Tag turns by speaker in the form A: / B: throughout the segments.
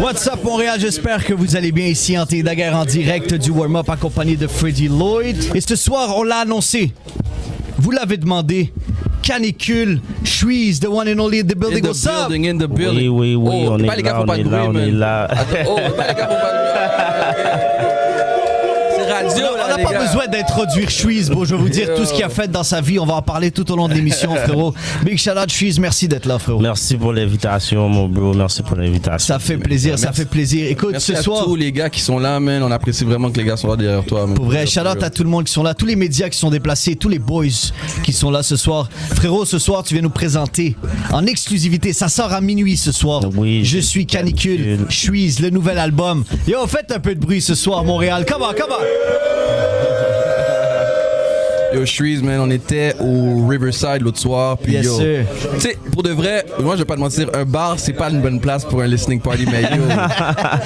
A: What's up Montréal, j'espère que vous allez bien ici en Daguerre en direct du warm-up accompagné de Freddie Lloyd. Et ce soir, on l'a annoncé. Vous l'avez demandé. Canicule, Shreeze, the one and only in the building.
B: In the
A: What's up?
B: building, in the building.
C: Oui, oui, oui,
B: Oh,
C: on,
B: pas
C: est
B: les gars,
C: là, on est là,
B: bruit,
C: on est
B: man.
C: là.
B: Attends, oh, pas les gars, faut pas
A: On n'a pas
B: gars.
A: besoin d'introduire Shreeze, bro. Je vais vous dire tout ce qu'il a fait dans sa vie. On va en parler tout au long de l'émission, frérot. Big shout out Shreeze, merci d'être là, frérot.
C: Merci pour l'invitation, mon bro. Merci pour l'invitation.
A: Ça fait plaisir, ça fait plaisir. Écoute,
B: Merci
A: ce
B: à
A: soir,
B: tous les gars qui sont là, man. On apprécie vraiment que les gars sont là derrière toi. man.
A: Pour vrai, shout out à tout le monde qui sont là, tous les médias qui sont déplacés, tous les boys qui sont là ce soir. Frérot, ce soir, tu viens nous présenter en exclusivité. Ça sort à minuit ce soir.
C: Oui,
A: Je suis Canicule, suis le nouvel album. Yo, faites un peu de bruit ce soir, Montréal. Come on, come on. Yeah.
B: Yo, Shreeze, man, on était au Riverside l'autre soir. Puis
A: Yes,
B: yo, tu sais, pour de vrai, moi je vais pas te mentir, un bar c'est pas une bonne place pour un listening party, mais yo,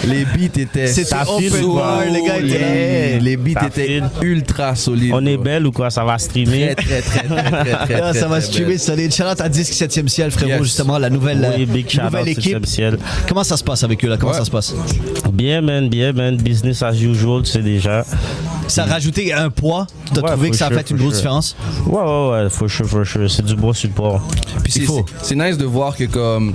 B: les beats étaient
A: C'était
B: ça
A: open bar, les gars étaient
B: les, les beats étaient ultra solides.
C: On est belle ou quoi? Ça va streamer?
B: Très très très très très. Très,
A: ça va streamer solide. Shout out à Disque 7e ciel, frérot,
B: Yes.
A: justement, la nouvelle,
C: Oui, big
A: nouvelle équipe.
C: 7e ciel.
A: Comment ça se passe avec eux là? Comment
B: Ouais.
A: ça se passe?
C: Bien, man, bien, man. Business as usual, tu sais déjà.
A: Ça a rajouté un poids. Tu as
C: Ouais,
A: trouvé que ça a
C: sure,
A: fait une grosse
C: sure.
A: différence?
C: Ouais, ouais, ouais, for sure, for sure. C'est du bon support.
B: Puis
A: Il
B: c'est-
A: faut.
B: c'est- C'est nice de voir que comme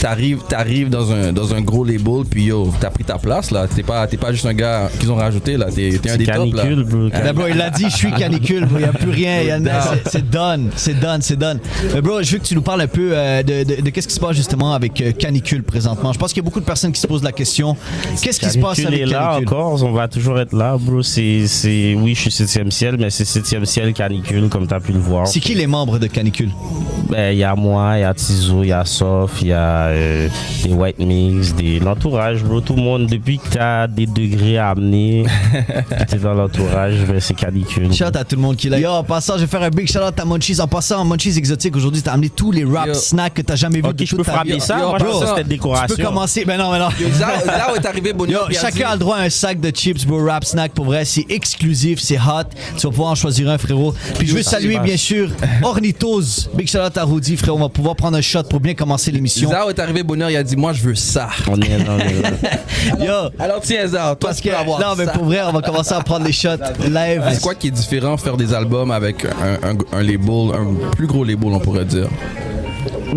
B: t'arrives t'arrives dans un dans un gros label puis yo t'as pris ta place là t'es pas t'es pas juste un gars qu'ils ont rajouté là t'es t'es un
C: C'est
B: des tops là.
C: canicule, bro.
A: Bro, il l'a dit, je suis canicule, bro. Il n'y a plus rien. a- c'est- C'est done. C'est done, c'est done. Mais bro, je veux que tu nous parles un peu euh, de, de- de qu'est-ce qui se passe justement avec euh, canicule présentement. Je pense qu'il y a beaucoup de personnes qui se posent la question. Qu'est-ce qui se passe
C: Canicule
A: avec
C: est là
A: canicule?
C: encore, on va toujours être là, bro. C'est, c'est, oui, je suis 7 ciel, mais c'est 7 ciel canicule, comme t'as pu le voir.
A: C'est qui les membres de canicule?
C: Ben, il y a moi, il y a Tizo, il y a Sof, il y a euh, des White Mix, des, l'entourage, bro. Tout le monde, depuis que t'as des degrés à amener, que t'es dans l'entourage, ben, c'est canicule.
A: Shout out à tout le monde qui est là. Yo, en passant, je vais faire un big shout out à Munchies. En passant, Munchies Exotique, aujourd'hui, t'as amené tous les rap
B: Yo.
A: snacks que t'as jamais vu
C: Ok,
A: de
C: je
A: toute
C: peux
A: ta
C: frapper
A: vie.
C: ça,
B: Yo,
C: moi, je
B: bro,
C: c'était
A: Tu
C: décoration.
A: peux commencer. Ben non, mais non.
B: Yo, Zao, Zao est arrivé bonheur
A: Yo, chacun a le droit à un sac de chips, bro, rap snack. Pour vrai, c'est exclusif, c'est hot. Tu vas pouvoir en choisir un, frérot. Puis je veux saluer, bien sûr, Ornithose. Big shout out à Rudy, frérot. On va pouvoir prendre un shot pour bien commencer l'émission.
B: Zao est arrivé bonheur il a dit moi je veux ça
C: On est là, on est là.
A: Yo,
B: alors tiens Zao toi
A: parce
B: tu
A: que,
B: peux avoir
A: non, mais
B: ça.
A: pour vrai, on va commencer à prendre les shots live.
B: c'est quoi qui est différent faire des albums avec un, un, un label un plus gros label on pourrait dire?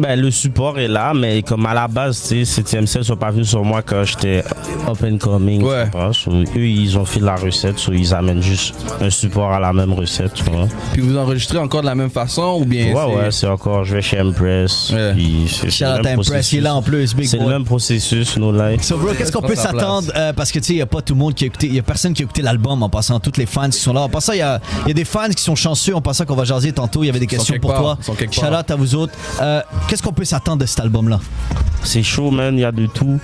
C: Ben, le support est là, mais comme à la base, tu sais, 7 ciel sont pas venus sur moi quand j'étais up and coming.
B: Ouais.
C: So, eux, ils ont fait la recette, so, ils amènent juste un support à la même recette, tu vois.
B: puis vous enregistrez encore de la même façon ou bien
C: Ouais,
B: c'est-
C: ouais, c'est encore, je vais chez Empress.
B: Ouais.
C: puis c'est- c'est
A: Shout out Impress, il est là en plus, big
C: C'est le même processus, nos lives.
A: So bro, qu'est-ce qu'on peut s'attendre euh, parce que tu sais, il y a pas tout le monde qui a écouté, il y a personne qui a écouté l'album en passant, toutes les fans qui sont là. En passant, il y a, il y a des fans qui sont chanceux en passant qu'on va jaser tantôt, il y avait des questions pour
B: part,
A: toi. Shout out à vous autres. Euh, qu'est-ce qu'on peut s'attendre de cet album là
C: C'est chaud, man, il y a de tout.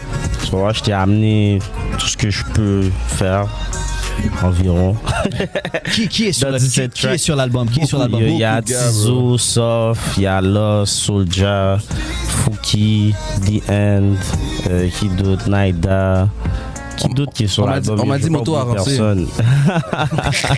C: Je t'ai amené tout ce que je peux faire, environ.
A: qui, qui est sur
C: Dans
A: le-
C: 17
A: qui, qui est
C: tracks.
A: sur l'album? Qui est sur l'album?
C: Il y a Tizo, Sof, il y a Lost, Soulja, Fouki, The End, euh, qui d'autre, Naida. Qui d'autre qui est sur
B: on m'a dit-
C: l'album
B: on m'a dit Moto Avancé.
C: personnes.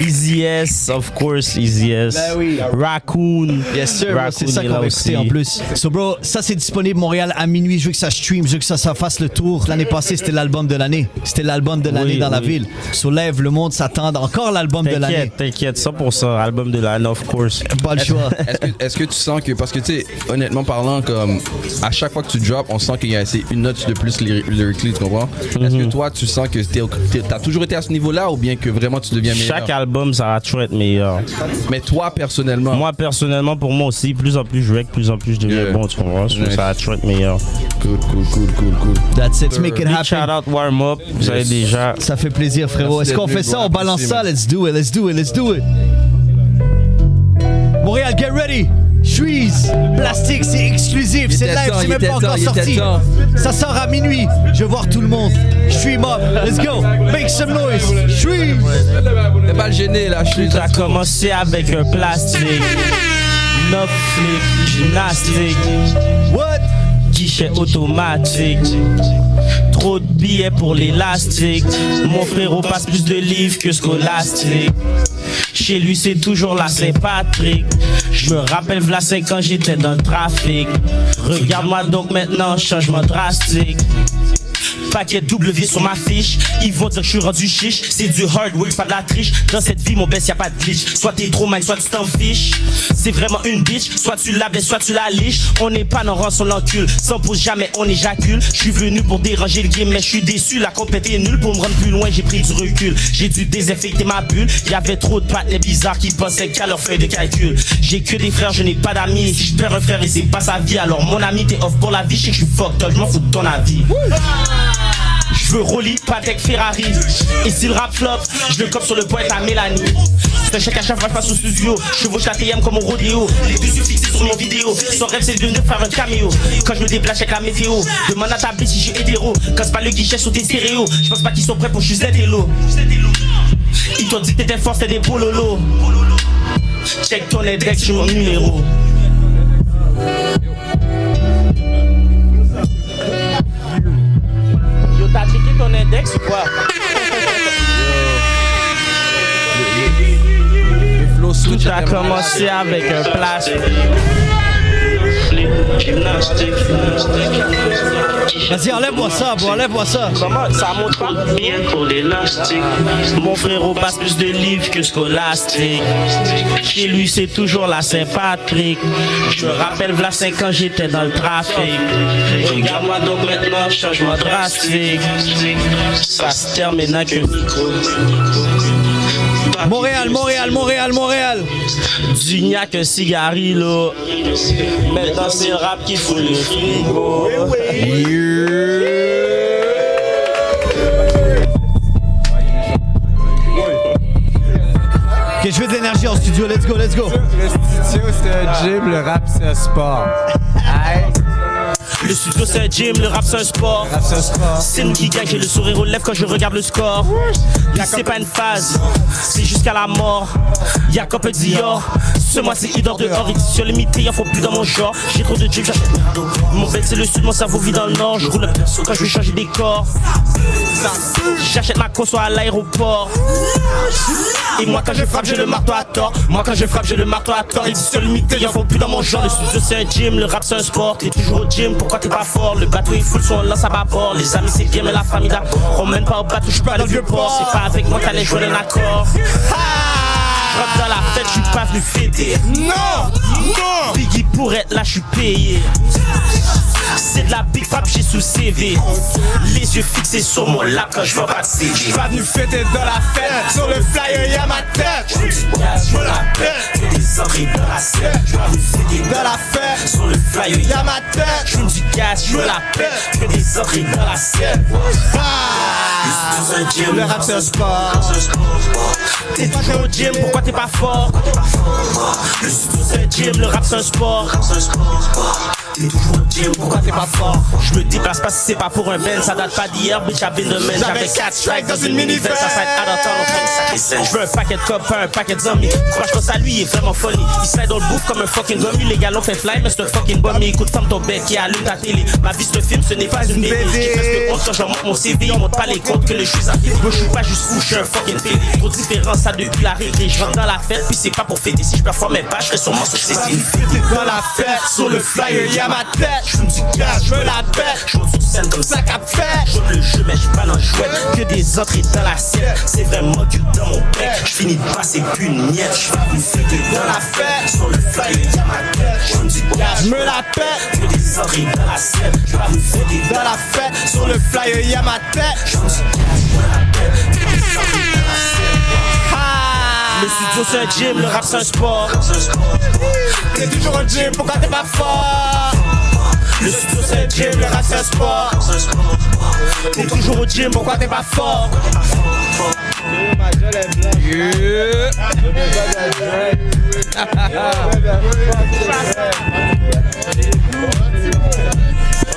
C: Easy S, of course, Easy S.
A: Ben oui.
C: Raccoon.
A: Yes sir, c'est ça
C: est
A: qu'on va écouter en plus. So bro, ça c'est disponible Montréal à minuit. Je veux que ça stream, je veux que ça, ça fasse le tour. L'année passée c'était l'album de l'année. C'était l'album de l'année
C: Oui,
A: dans la
C: oui.
A: ville. So lève, le monde s'attend encore l'album de l'année.
C: T'inquiète, t'inquiète, 100% album de l'année, of course.
A: Pas le choix.
B: Est-ce que, est-ce que tu sens que parce que tu sais honnêtement parlant comme à chaque fois que tu drops on sent qu'il y a c'est une note de plus lyri- lyrically tu comprends est-ce
C: Mhm.
B: que toi tu sens que t'as toujours été à ce niveau là ou bien que vraiment tu deviens meilleur?
C: Chaque album, ça va toujours être meilleur.
B: mais toi personnellement?
C: Moi, personnellement, pour moi aussi, plus en plus je rec, plus en plus je deviens
B: Yeah.
C: bon, tu comprends? Ça va toujours être meilleur.
B: cool cool cool cool cool
A: That's it, make it
C: Big shout
A: happen.
C: out, warm up. Vous savez déjà.
A: Ça fait plaisir frérot. Est-ce qu'on fait ça, on balance ça? Let's do it, let's do it, let's do it. Montréal, get ready. Shreeze, plastique, c'est exclusif, c'est live, c'est même pas encore sorti. Ça sort à minuit. Je veux voir tout le monde. Stream up, let's go. Make some noise. Shreeze.
B: t'es pas le gêné là je suis
C: Ça a commencé avec un plastique. Neuf flips, gymnastique.
A: What?
C: Guichet automatique. Trop de billets pour l'élastique. Mon frérot passe plus de livres que scolastique. Chez lui, c'est toujours la Saint-Patrick. Je me rappelle Vlasin quand j'étais dans le trafic. Regarde-moi donc maintenant, changement drastique. Paquet W sur ma fiche. Ils vont dire que je suis rendu chiche. C'est du hard work, pas de la triche. Dans cette vie, mon best, y a pas de glitch. Soit t'es trop mal, soit tu t'en fiches. C'est vraiment une bitch. Soit tu la blesses, soit tu la liches. On n'est pas dans rançon l'encul. Sans jamais, on éjacule. Je suis venu pour déranger le game, mais je suis déçu. La compète est nulle. Pour me rendre plus loin, j'ai pris du recul. J'ai dû désinfecter ma bulle. Y avait trop de pattes bizarres qui pensaient qu'à leur feuille de calcul. J'ai que des frères, je n'ai pas d'amis. Si je perds un frère et c'est pas sa vie, alors mon ami t'es off pour la vie. Je que je suis fucked up, je m'en fous de ton avis. Je veux Rolly, Patek, Ferrari. Et si le rap flop, je le cope sur le poète à Mélanie. C'est un chèque à chaque fois, je passe au studio. Je chevauche la TM comme au rodéo. Les deux yeux fixés sur mon vidéo. Son rêve, c'est de venir faire un caméo. Quand je me déplace avec la météo, demande à ta bitch si j'ai hétéro. Quand c'est pas le guichet sur tes stéréos, je pense pas qu'ils sont prêts pour juste et l'eau. Ils t'ont dit que t'étais fort, c'était des bololos. Check ton index, je suis mon numéro. Index ou quoi? Tout a commencé avec un place.
A: Vas-y, enlève-moi ça, bro, enlève-moi ça.
C: Comment ça monte pas? Bien pour l'élastique. Mon frérot passe plus de livres que scolastique. Chez lui, c'est toujours la Saint-Patrick. Je me rappelle, v'là 5 ans, j'étais dans le trafic. Regarde-moi donc maintenant, changement drastique. Ça se termine avec un micro.
A: Montréal, Montréal, Montréal, Montréal.
C: Du gnac, un cigarrillo. Maintenant, c'est le rap qui fout le frigo.
A: Ok, je veux de l'énergie en studio, let's go, let's go.
D: Le studio, c'est un gym, le rap, c'est un sport.
C: Le studio, c'est un gym, le rap, c'est un sport.
D: rap, c'est un sport.
C: C'est nous qui gagne, j'ai le sourire aux lèvres quand je regarde le score. C'est pas une phase, c'est jusqu'à la mort. Peu Dior. Ce mois c'est Idor dehors, édition limitée, y'en faut plus dans mon genre. J'ai trop de chips, j'achète Mon bête c'est le sud, mon cerveau vit dans le nord. Je roule quand je vais changer des corps. J'achète ma conso à l'aéroport. Et moi quand je frappe, j'ai le marteau à tort. Moi quand je frappe, j'ai le marteau à tort. Édition limitée, y'en faut plus dans mon genre. Le studio c'est un gym, le rap c'est un sport. T'es toujours au gym, pourquoi t'es pas fort? Le bateau est full, son lance à bâbord. Les amis c'est bien, mais la famille d'abord. On mène pas au bateau, je pas le vieux port. C'est pas avec moi qu'allais jouer un accord. Je rentre dans la fête, je suis pas venu fêter. Non, non. Biggie pour être là, je suis payé. C'est de la big fab, j'ai sous CV. Les yeux fixés sur mon lap quand je vois pas de.
D: J'suis pas venu fêter dans la fête, sur le flyer y'a ma tête.
C: Je me la pète, des entrées dans la scène. Je vais vous fêter
D: Dans la fête,
C: sur le flyer,
D: y'a ma tête.
C: Je fume du gaz, me la pète, fais des entrées dans la scène.
D: Ah,
C: un gym,
D: le rap, c'est un sport.
C: T'es toujours au gym, pourquoi t'es pas fort? Le studio c'est un gym, le rap c'est un sport T'es toujours gym, pourquoi t'es pas fort. Je me déplace pas si c'est pas pour un ben Ça date pas d'hier, bitch, I've been the man. J'avais 4 strikes dans une minivan Ça à scène Je veux un paquet de copains, un paquet de zombies. Pourquoi je pense à lui, il est vraiment funny. Il slide dans le bouffe comme un fucking gummy Les gars l'ont fait fly, mais c'est un fucking bummy Écoute, ferme ton bec et allume ta télé. Ma vie un film, ce n'est pas une BD. J'ai presque honte quand je remonte mon CV On montre pas les comptes que le suis à Bro, je suis pas juste fou, je suis un fucking PD Trop de différence, ça depuis la récré Je rentre dans la fête, puis c'est pas pour fêter. Si je performe pas, je serai sûrement sur Cécile
D: Dans la fête, sur le flyer ma tête.
C: Je fume du gaz,
D: Je me la pète,
C: je sur scène comme ça
D: sac à fait.
C: Je le jeu, mais je pas dans le jouet. Que des entrées dans la sienne, c'est vraiment que dans mon bec. Je finis de passer plus une miette. Je vais vous fêter dans la fête. Sur le flyer, y'a ma tête. Je fume du gaz,
D: Je me la pète,
C: Que des entrées dans la sienne, je vais vous fêter
D: dans la fête, sur le flyer y'a ma tête.
C: Je du gaz, je me la pète. Le studio c'est un gym, le rap c'est un sport.
D: t'es toujours au gym, pourquoi t'es pas fort?
C: Le studio c'est un gym, le rap c'est un sport. T'es toujours au gym, pourquoi t'es pas fort?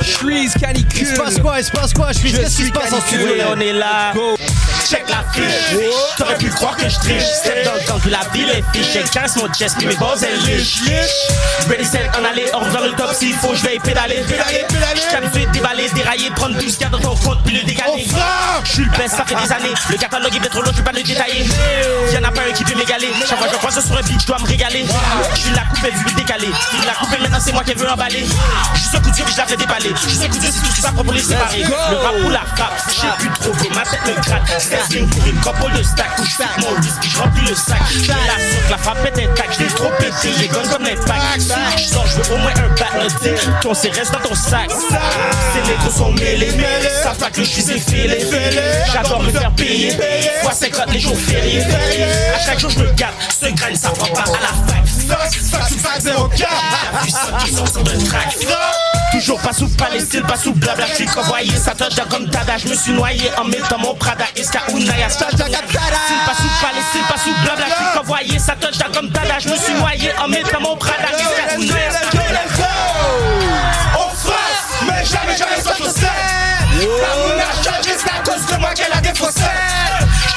B: Shreeze
A: Il
B: canicule.
A: se passe quoi, il se passe quoi? Je suis, qu'est-ce qui se passe en studio
C: on est là. Check la fiche. T'aurais pu croire que je triche. Step dans le temps que la ville est fiche. J'ai 15 mon chest, puis mes balls elles liche. Ready set, en aller, hors vers le top s'il faut, je vais y pédaler. J'suis habitué de déballer, dérailler, prendre 12 cas dans ton compte, puis le dégaler. Je suis le best, ça fait des années. Le catalogue il est trop long, je pas le détailler. Y'en a pas un qui peut m'égaler. Chaque fois que je crois sur un beat, je dois me régaler. Je suis la coupée du décalé. Il la coupée, maintenant c'est moi qui veux emballer. Juste un coup de Dieu, puis je la fais déballer. Juste un coup de Dieu, c'est tout ce qui va pour les séparer. Le rap ou la frappe, je sais plus trop ma tête me gratte. Stretching pour une couple de stack. Où je fais mon risque, puis je remplis le sac. Je la saute, la frappe est intacte. L'ai trop pété, j'ai gonne comme l'impact. Je sors, je veux au moins un noté. Ton C reste dans ton sac. C'est les gros sont mêlés. Ça fait que je suis effilé. J'adore me faire payer. Fois 50 les jours fériés. À chaque jour, je me gâte. Ce grain, ça prend pas à la fac. La puissance qui sort sur le track. Toujours pas sous Palestine, pas sous blabla, je suis convoyé, ça touche comme Tada, je me suis noyé en mettant mon Prada, Iska Unaya, Style pas sous Palestine, pas sous blabla, je suis convoyé, ça touche comme Tada, je me suis noyé en mettant mon Prada, Iska Unaya,
E: On frappe, mais jamais, jamais sans chaussettes. La changé, c'est à cause de moi qu'elle a défaussé.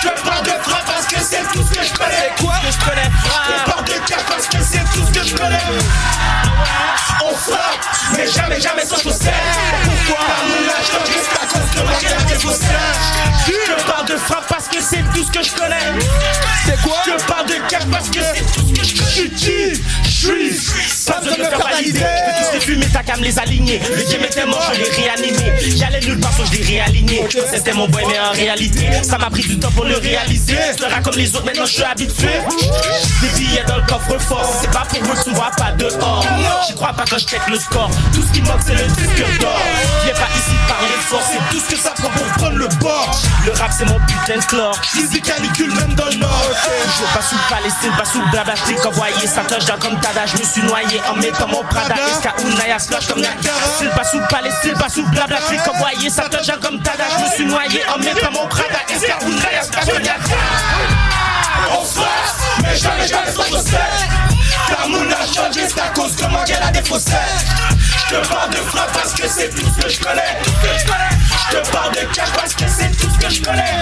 E: Je te parle de frappe parce que c'est tout ce que je connais.
C: quoi que je connais,
E: Je parle de cap parce que c'est tout ce que je connais. On frappe, mais jamais, jamais sans chaussettes. Pourquoi moi qu'elle a défaussé.
C: Je parle de frappe parce que c'est tout ce que je connais. C'est quoi? Je parle de cap parce que c'est tout ce que je connais.
E: Je suis Je suis.
C: Pas besoin de me faire valider. Je peux tous les fumer, t'as qu'à me les aligner. Le game était mort, je l'ai réanimé. C'était mon boy, mais en réalité, ça m'a pris du temps pour le réaliser. Je serai comme les autres, maintenant je suis habitué. Des billets dans le coffre-fort. C'est pas pour tu me vois pas dehors. J'y crois pas quand je check le score. Tout ce qui manque, c'est le disque d'or. Viens pas ici parler fort, c'est tout ce que ça prend pour prendre le bord. Le rap, c'est mon putain de clore.
E: Ils y caniculent même dans le nord.
C: Je veux pas sous Palestine, pas sous blabla, t'ai envoyé ça touche dans comme Tada, je me suis noyé en mettant mon Prada, Unaya, slush comme Niagara? Style pas sous Palestine, pas sous blabla, t'ai envoyé ça touche dans comme Tada, je me suis noyé en mettant mon Prada, Unaya, slush comme Niagara.
E: On frappe, mais jamais, jamais sans chaussettes. La changé, c'est à cause moi qu'elle a défaussé. Je te parle de frappe parce que c'est tout ce que je connais. Je te parle de cash parce que c'est tout ce que je connais.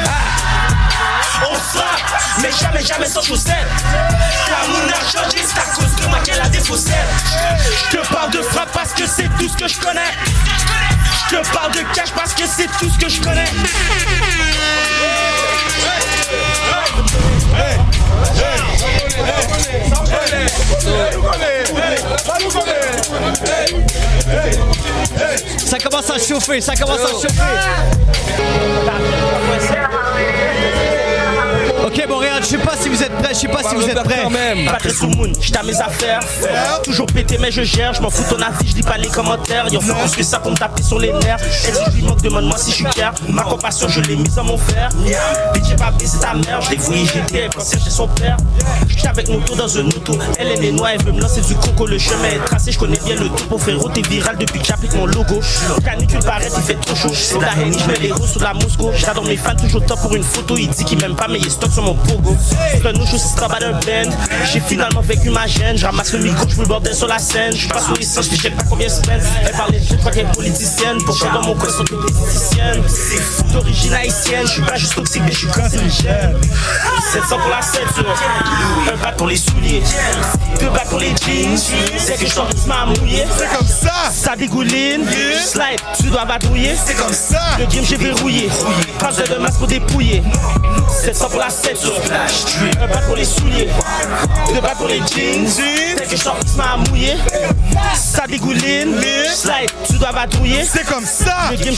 E: On frappe,
C: Mais jamais, jamais sans chaussettes.
E: la moule a changé, c'est à cause de moi qu'elle a défaussé.
C: Je te parle de frappe parce que c'est tout ce que je connais. Je parle de cash parce que c'est tout ce que je connais.
A: Ça commence à chauffer, ça commence à chauffer. Ok Montréal, je sais pas si vous êtes prêts, je sais pas si vous êtes prêts.
B: quand même.
C: Pas très sous moon, j'étais à mes affaires. Toujours pété, mais je gère. Je m'en fous ton affiche, je lis pas les commentaires. Y'en faut plus que ça pour me taper sur les nerfs. Et si je lui manque, demande-moi si je suis clair. Ma compassion, je l'ai mise dans mon fer. Bitch, pas baisé ta mère. Je l'ai fouillé, j'étais pensé chez son père. J'étais avec mon tour dans un auto. Elle, elle est noire, elle veut me lancer du coco. Le chemin est tracé, je connais bien le topo. Frérot, t'es viral depuis que j'applique mon logo. Canicule paraît, il fait trop chaud. C'est la haine, je mets les roues sous la Moscou. J'adore mes fans, toujours top pour une photo. Il dit qu'il m'aime pas, mais il stocke sur mon pogo. C'est pas d'un band. J'ai finalement vécu ma gêne. Je ramasse le micro, je me bordel sur la scène. Je passe au licence, je sais pas combien de semaines. Elle parlait de toi qu'elle est politicienne. Pourquoi dans mon coin sont toutes politiciennes d'origine haïtienne. Je suis pas juste toxique, mais je suis cancérigène. 700 pour la ceinture, un bat pour les souliers, deux bats pour les jeans. C'est que je t'en m'a mouillé.
E: C'est comme ça.
C: Ça dégouline, slide, tu dois vadrouiller.
E: C'est comme ça.
C: Le game j'ai verrouillé, pas de masque pour dépouiller. 700 pour la ceinture, un bat pour les souliers, deux bats pour les jeans. C'est que je t'en m'a mouillé. Ça dégouline, slide, tu dois vadrouiller.
E: C'est comme ça.
C: Le game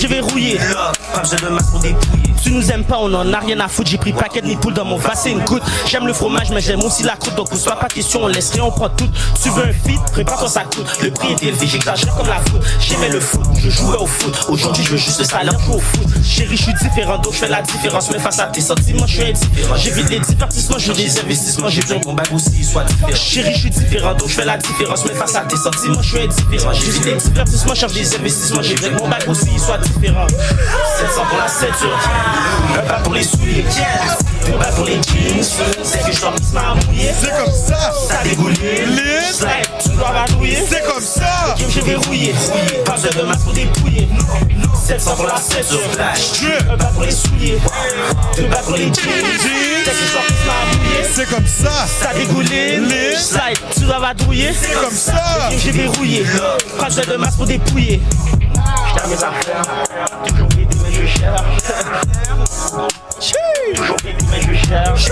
C: pas besoin de masque pour dépouiller. Tu nous aimes pas, on en a rien à foutre. J'ai pris paquet de poules dans mon vase, c'est une goutte. J'aime le fromage, mais j'aime aussi la croûte. Donc, pose pas de question, on laisse rien, on prend tout. Tu veux un feat, prépare quand ça coûte. Le prix est élevé, j'exagère comme la foot. J'aimais le foot, je jouais au foot. Aujourd'hui, je veux juste le salaire pour au foot. Chérie, je suis différent, donc je fais la différence. Mais face à tes sentiments, je indifférent. J'évite les divertissements, je des investissements. J'ai besoin que mon bague aussi soit différent. Chérie, je suis différent, donc je fais la différence. Mais face à tes sentiments, je suis indifférent. J'évite les divertissements, je cherche des investissements. J'ai besoin que mon bague aussi soit différent. 700 pour la ceinture, un pas pour les souliers, deux bas pour les jeans. C'est que je t'en m'a mouillé.
E: C'est comme ça.
C: Ça
E: Lisse.
C: slide, tu dois vadrouiller.
E: C'est comme ça.
C: Game, j'ai verrouillé. Pas de masque pour dépouiller. 700 pour la ceinture. Un bas pour les souliers. Deux bas pour les jeans.
E: C'est comme ça.
C: Ça dégouline. Slide, tu dois vadrouiller.
E: C'est comme ça.
C: J'ai verrouillé. Besoin de masque pour dépouiller. J'garde mes affaires. Toujours pété, mais je cherche. Toujours pété, mais je cherche.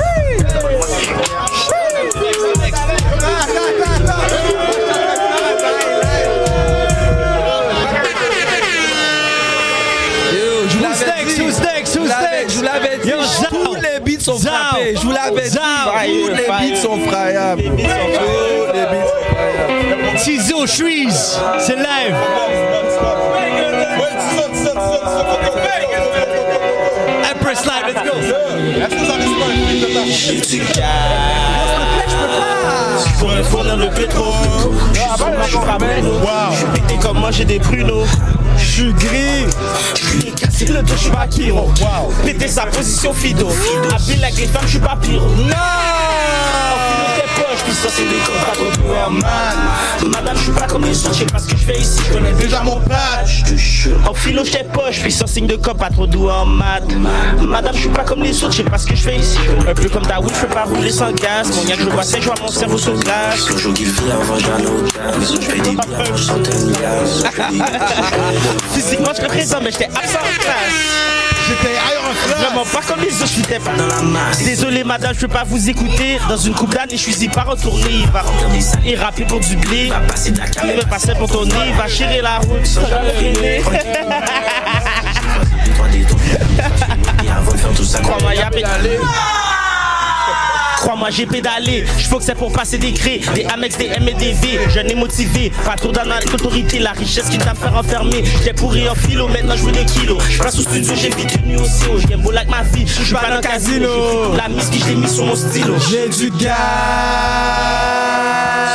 B: Vous l'avais-
A: next?
B: Je vous l'avais dit. Tous les beats sont
A: Zao.
B: frappés. Je vous l'avais dit.
A: Zao.
B: Tous les beats sont frappables. Tous les beats sont
A: Shreeze, c'est live. Empress let's go.
C: Je pourrais fournir le pétro. Je suis. Je suis pété comme moi, j'ai des pruneaux. Je suis gris. Je suis cassé le dos, je suis pas Kiro. Péter sa position Fido. Habile avec les femmes, pas pyro. Non! Puis ça c'est des pas trop doués en man. Madame je suis pas comme les autres, je sais pas ce que je fais ici, je connais déjà mon patch En philo j'étais poche, puis sans signe de cop pas trop doux en maths. Madame je suis pas comme les autres, je sais pas ce que je fais ici. Un peu comme Daoud, je peux pas rouler sans gaz. Mon gars je vois c'est, je vois mon cerveau sur glace.
F: Toujours qu'il vit avant j'en aucun Je fais des biens pour sauter une
C: Physiquement je présent mais j'étais absent en classe
E: J'étais.
C: Vraiment pas comme les autres, je suis pas
F: dans la masse
C: Désolé madame, je peux pas vous écouter Dans une coupe d'années, je suis pas retourné Il va et rapper pour du blé
F: Va passer de la
C: Il veut passer pour ton nez, il va chirer la route sans jamais
F: avant de faire tout ça
C: Crois-moi, y'a pédalé. Crois-moi, j'ai pédalé. Je que c'est pour passer des crés, des Amex, des M et des V. Jeune et motivé, pas trop d'autorité, la richesse qui t'a fait enfermer. J'ai pourri en philo, maintenant je veux des kilos. Je passe au studio, j'ai vite une nuit aussi haut. J'aime beau like ma fille, je suis pas dans le casino. La mise qui je l'ai mis sur mon stylo.
D: J'ai du gaz.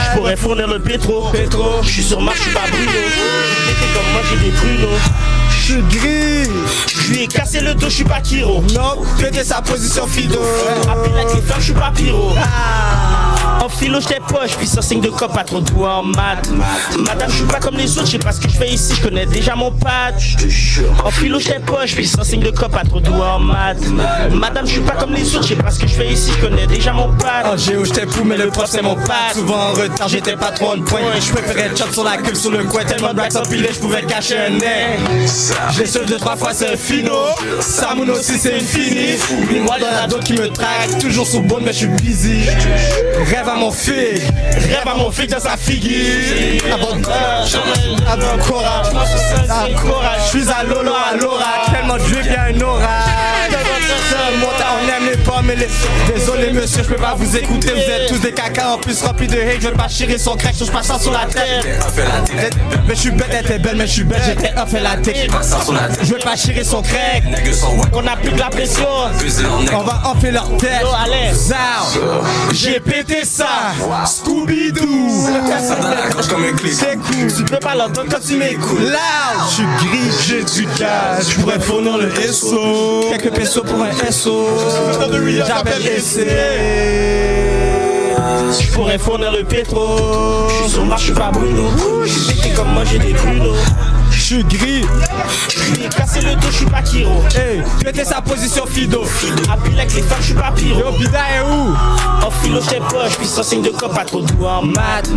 C: Je pourrais fournir le pétro. Pétro. Je suis sur marche, je suis pas Bruno. Je pété comme moi, j'ai des pruneaux.
D: Je suis gris.
C: Je lui ai cassé le dos, je suis pas Kiro.
D: Non, péter sa position Fido.
C: Appelle les femmes, je suis pas pyro. En philo, j'étais poche, puis sans signe de cop, pas trop doux en maths. Madame, je suis pas comme les autres, je sais pas ce que je fais ici, je connais déjà mon patch. En philo, j'étais poche, puis sans signe de cop, pas trop doux en maths. Madame, je suis pas comme les autres, je sais pas ce que je fais ici, je connais déjà mon
D: En
C: patch.
D: géo, j'étais fou, mais le prof c'est mon pad. Souvent en retard, j'étais pas trop on point. Je préférais chop sur la queue, sur le coin. Tellement de racks empilés, je pouvais cacher un nez. J'ai seul deux, trois fois, c'est un fino. Samoun aussi, c'est infini. Mais moi, y'en a d'autres qui me traquent. Toujours sous bonne, mais je suis busy. Rêve à mon fig. Rêve à mon fig dans sa figure. Avant Cora. Je suis à Lolo, à Laura. Tellement de vieux qu'il y a un aura. On aime les pommes et les. Désolé, monsieur, je peux pas vous écouter. Vous êtes tous des caca en plus remplis de hate. Je veux pas chier son crack, je passe sur la tête. Mais je suis bête, elle était belle, mais je suis bête, j'étais off et la tête. Je veux pas chier son crack.
C: On a plus de la pression.
D: On va enfiler leur tête. J'ai pété ça. Scooby-Doo. C'est cool.
C: Tu peux pas l'entendre quand tu m'écoutes.
D: Loud. Je suis gris, j'ai du gaz. Je pourrais fournir le SO. Quelques pesos pour un SO. J'appelle SC.
C: Je pourrais fournir le pétro. Je suis sur marche, je suis pas Bruno. Pété comme moi, j'ai des pruneaux.
D: Je suis gris.
C: Cassé le dos, je suis pas Kiro.
D: Hey, péter sa position Fido.
C: Appelle avec les femmes, je suis pas pyro.
D: Yo, Bida est où?
C: En philo, j'étais poche, puis sans signe de cop, pas trop doux en maths.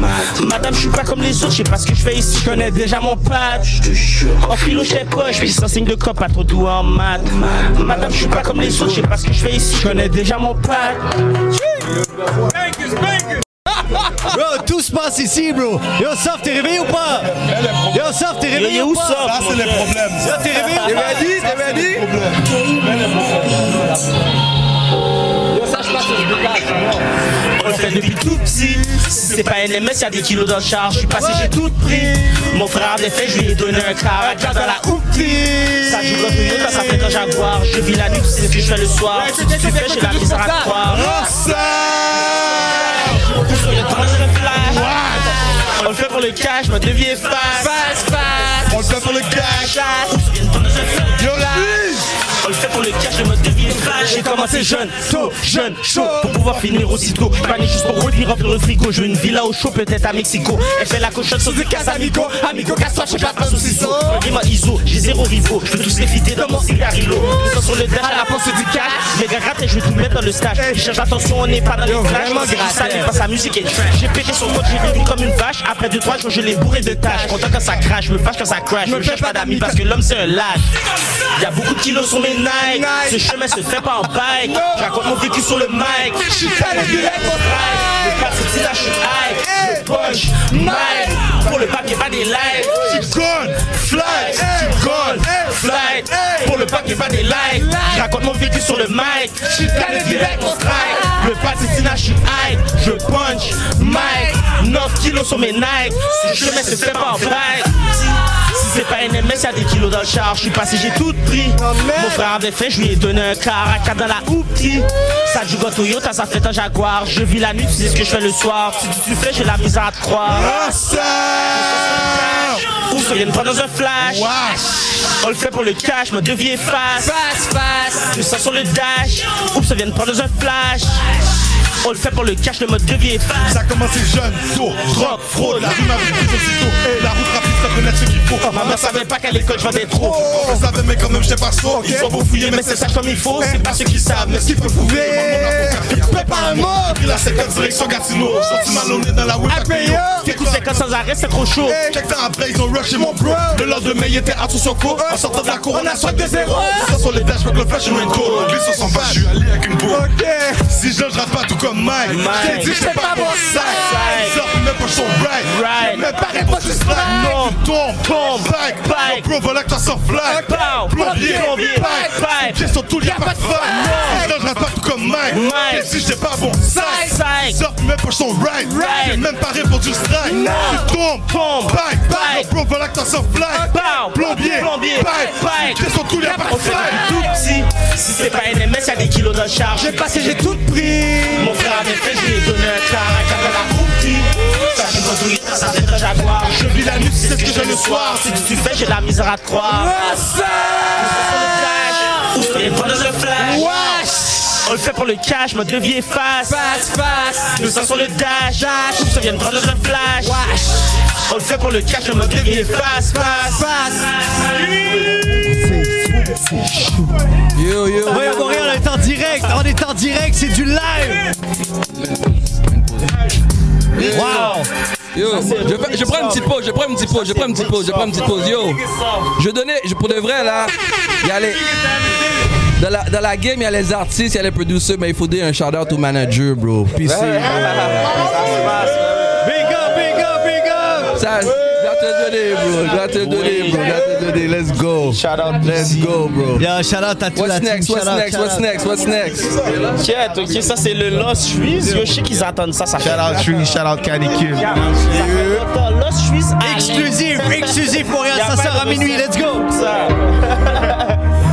C: Madame, je suis pas comme les autres, je sais pas ce que je fais ici, je connais déjà mon patch. En philo, j'étais poche, puis sans signe de cop, pas trop doux en maths. Madame, je suis pas comme les autres, je sais pas ce que je fais ici, je connais déjà mon patch.
A: Bro, tout se passe ici, bro. Yo, Soft, t'es réveillé ou pas? Yo, Soft, t'es réveillé ou
C: où
A: pas?
C: ça?
E: Ça, c'est les problèmes.
A: Yo, t'es réveillé ou
D: T'es
A: pas?
D: ready? T'es ready?
C: On le fait depuis tout petit. C'est pas NMS, y'a des kilos dans le char, je suis passé, j'ai tout pris. Mon frère des faits, je lui ai donné un car, un dans la houptie. Ça joue comme Toyota, ça fait un Jaguar. Je vis la nuit, sais ce que je fais le soir. Tu fais, j'ai la misère à te Sur le temps, je me flash. On le fait pour le cash, ma deviens fast. Fast, fast.
E: On le fait pour le cash.
C: Yo la J'ai commencé jeune, tôt, jeune, chaud, pour pouvoir finir aussitôt. Pas né juste pour revenir remplir le frigo. Je veux une villa au chaud, peut-être à Mexico. Elle fait la cochonne sur du Casamico. Amigo, casse-toi, je pas pas saucisson. Dis-moi ISO, j'ai zéro rivaux. Je veux tous les fitter dans mon cigarillo. Ils sont sur le dash à la pense du cash. Mais gars, gratte et je vais tout mettre dans le stage. Je cherche attention, on n'est pas dans les flashs.
D: vraiment
C: Ça n'est pas sa musique trash. J'ai pété son code, j'ai vécu comme une vache. Après deux, trois jours, je l'ai bourré de tâches. Content quand ça crache, je me fâche quand ça crash. Je me cherche pas d'amis parce que l'homme c'est un lâche. Y'a beaucoup de kilos sur mes Nike. Ce chemin se fait pas en bike. Je mon vécu sur le mic. Je suis calé direct au ride. Le pas c'est là, je suis high. Le punch, mic. Pour le pack, pas des. Je suis gone, flight. Je suis gone, flight. Pour le pack, pas des lives. Je raconte mon vécu sur le mic. Je suis calé direct au strike. Le pas c'est là, je suis high. Je punch, mic. 9 kilos sur mes Nike. Ce chemin se fait pas en. C'est pas NMS, y'a des kilos dans le char. Je suis passé, j'ai tout pris. Mon frère avait fait, je lui ai donné un car à dans la hoopty. Ça joue à Toyota, ça fait un Jaguar. Je vis la nuit, tu sais ce que je fais le soir. Si tu, tu fais, j'ai la misère à te croire. Ou ça vient de prendre dans un flash? On le fait pour le cash, me deviens face. Face, face. Tout ça sur le dash. Oups, ça vient de prendre dans un flash? On le fait pour le cash, le mode devient face.
E: Ça a commencé jeune, tôt, drogue, fraude, la rue m'a plus aussitôt. Et la route rapide, ça connaît ce qu'il faut.
C: Ma mère savait pas qu'à l'école je vendais trop.
E: Je le savais, mais quand même, j'étais pas sourd. Ils ont beau fouiller, mais c'est ça comme il faut. C'est pas ceux qui savent, mais ce qu'ils peuvent prouver. Prépare un mot. Pris la 50 direction Gatineau. Sorti malhonnête dans la rue, payer.
C: T'écoutes 50 sans arrêt, c'est trop chaud.
E: Quelques temps après, ils ont rushé mon bro. Le lendemain, il était à tout son cours. En sortant de la cour, on a soif de zéro. Ça sur les dash, le flash et raincoat. Glisse sur son bas, je suis allé avec une bourre. Si je je rate pas tout comme Mike. Je t'ai dit, j'étais pas bon sac. Sors, mes poches sont right.
C: Right.
E: Mais pareil, pas du slack.
C: Non.
E: Tu tombes,
C: Tombe.
E: bike,
C: Bike.
E: Bro, voilà que t'as sans flag. Plombier, bike,
C: Bike.
E: Question tout, y'a pas de faille. Si je rate pas tout comme Mike. Si j'étais pas bon sac.
C: Sac.
E: Mes poches sont right. J'ai même pas répondu strike. Tu tombes,
C: Tombe.
E: bike,
C: Bike.
E: Bro, voilà que t'as flag.
C: Pow.
E: Plombier,
C: Plombier.
E: bike,
C: Bike.
E: Question tout, y'a pas de
C: tout petit. Si c'est pas NMS, y'a des kilos dans le charge. J'ai passé, j'ai tout pris. Mon frère avait fait, je lui ai donné un car à Cap la pas ça fait un jaguar. Je vis la nuit, c'est ce que j'ai le soir. Si tu fais, j'ai la misère à te croire. Ou c'est On le fait pour le cash, me devient face. Face, face. Le sang sur le dash. Dash. Ça vient de prendre un flash. On le fait pour le cash, me devient face, face. Face.
B: Yo, yo.
A: Oui, on est en direct. On est en direct, c'est du live. Wow.
B: Yo, je, fais- je prends une petite pause, je prends une petite pause, je prends une petite pause, je prends une petite pause. Yo, je donnais, je, pour de vrai là, y a les. Dans la, dans la game, il y a les artistes, il y a les producers, mais il faut dire un shout out au manager, bro. PC, bro.
A: Big up, big up, big up.
B: Ça, je dois te donner, bro. Je dois te donner, bro. Je dois te donner. Let's go.
D: Shout out
B: Let's go, bro.
A: Yo, shout out à la
B: What's
A: team.
B: next? What's
A: Shout out,
B: next? What's next? What's next?
C: Tiens, ok, ça c'est le Lost Suisse. Yo, je sais qu'ils attendent ça, ça fait
D: Shout out Tree, shout out Canicule.
C: Lost Suisse arrive.
A: Exclusif, exclusif
C: Y a
A: ça sort à minuit, let's go.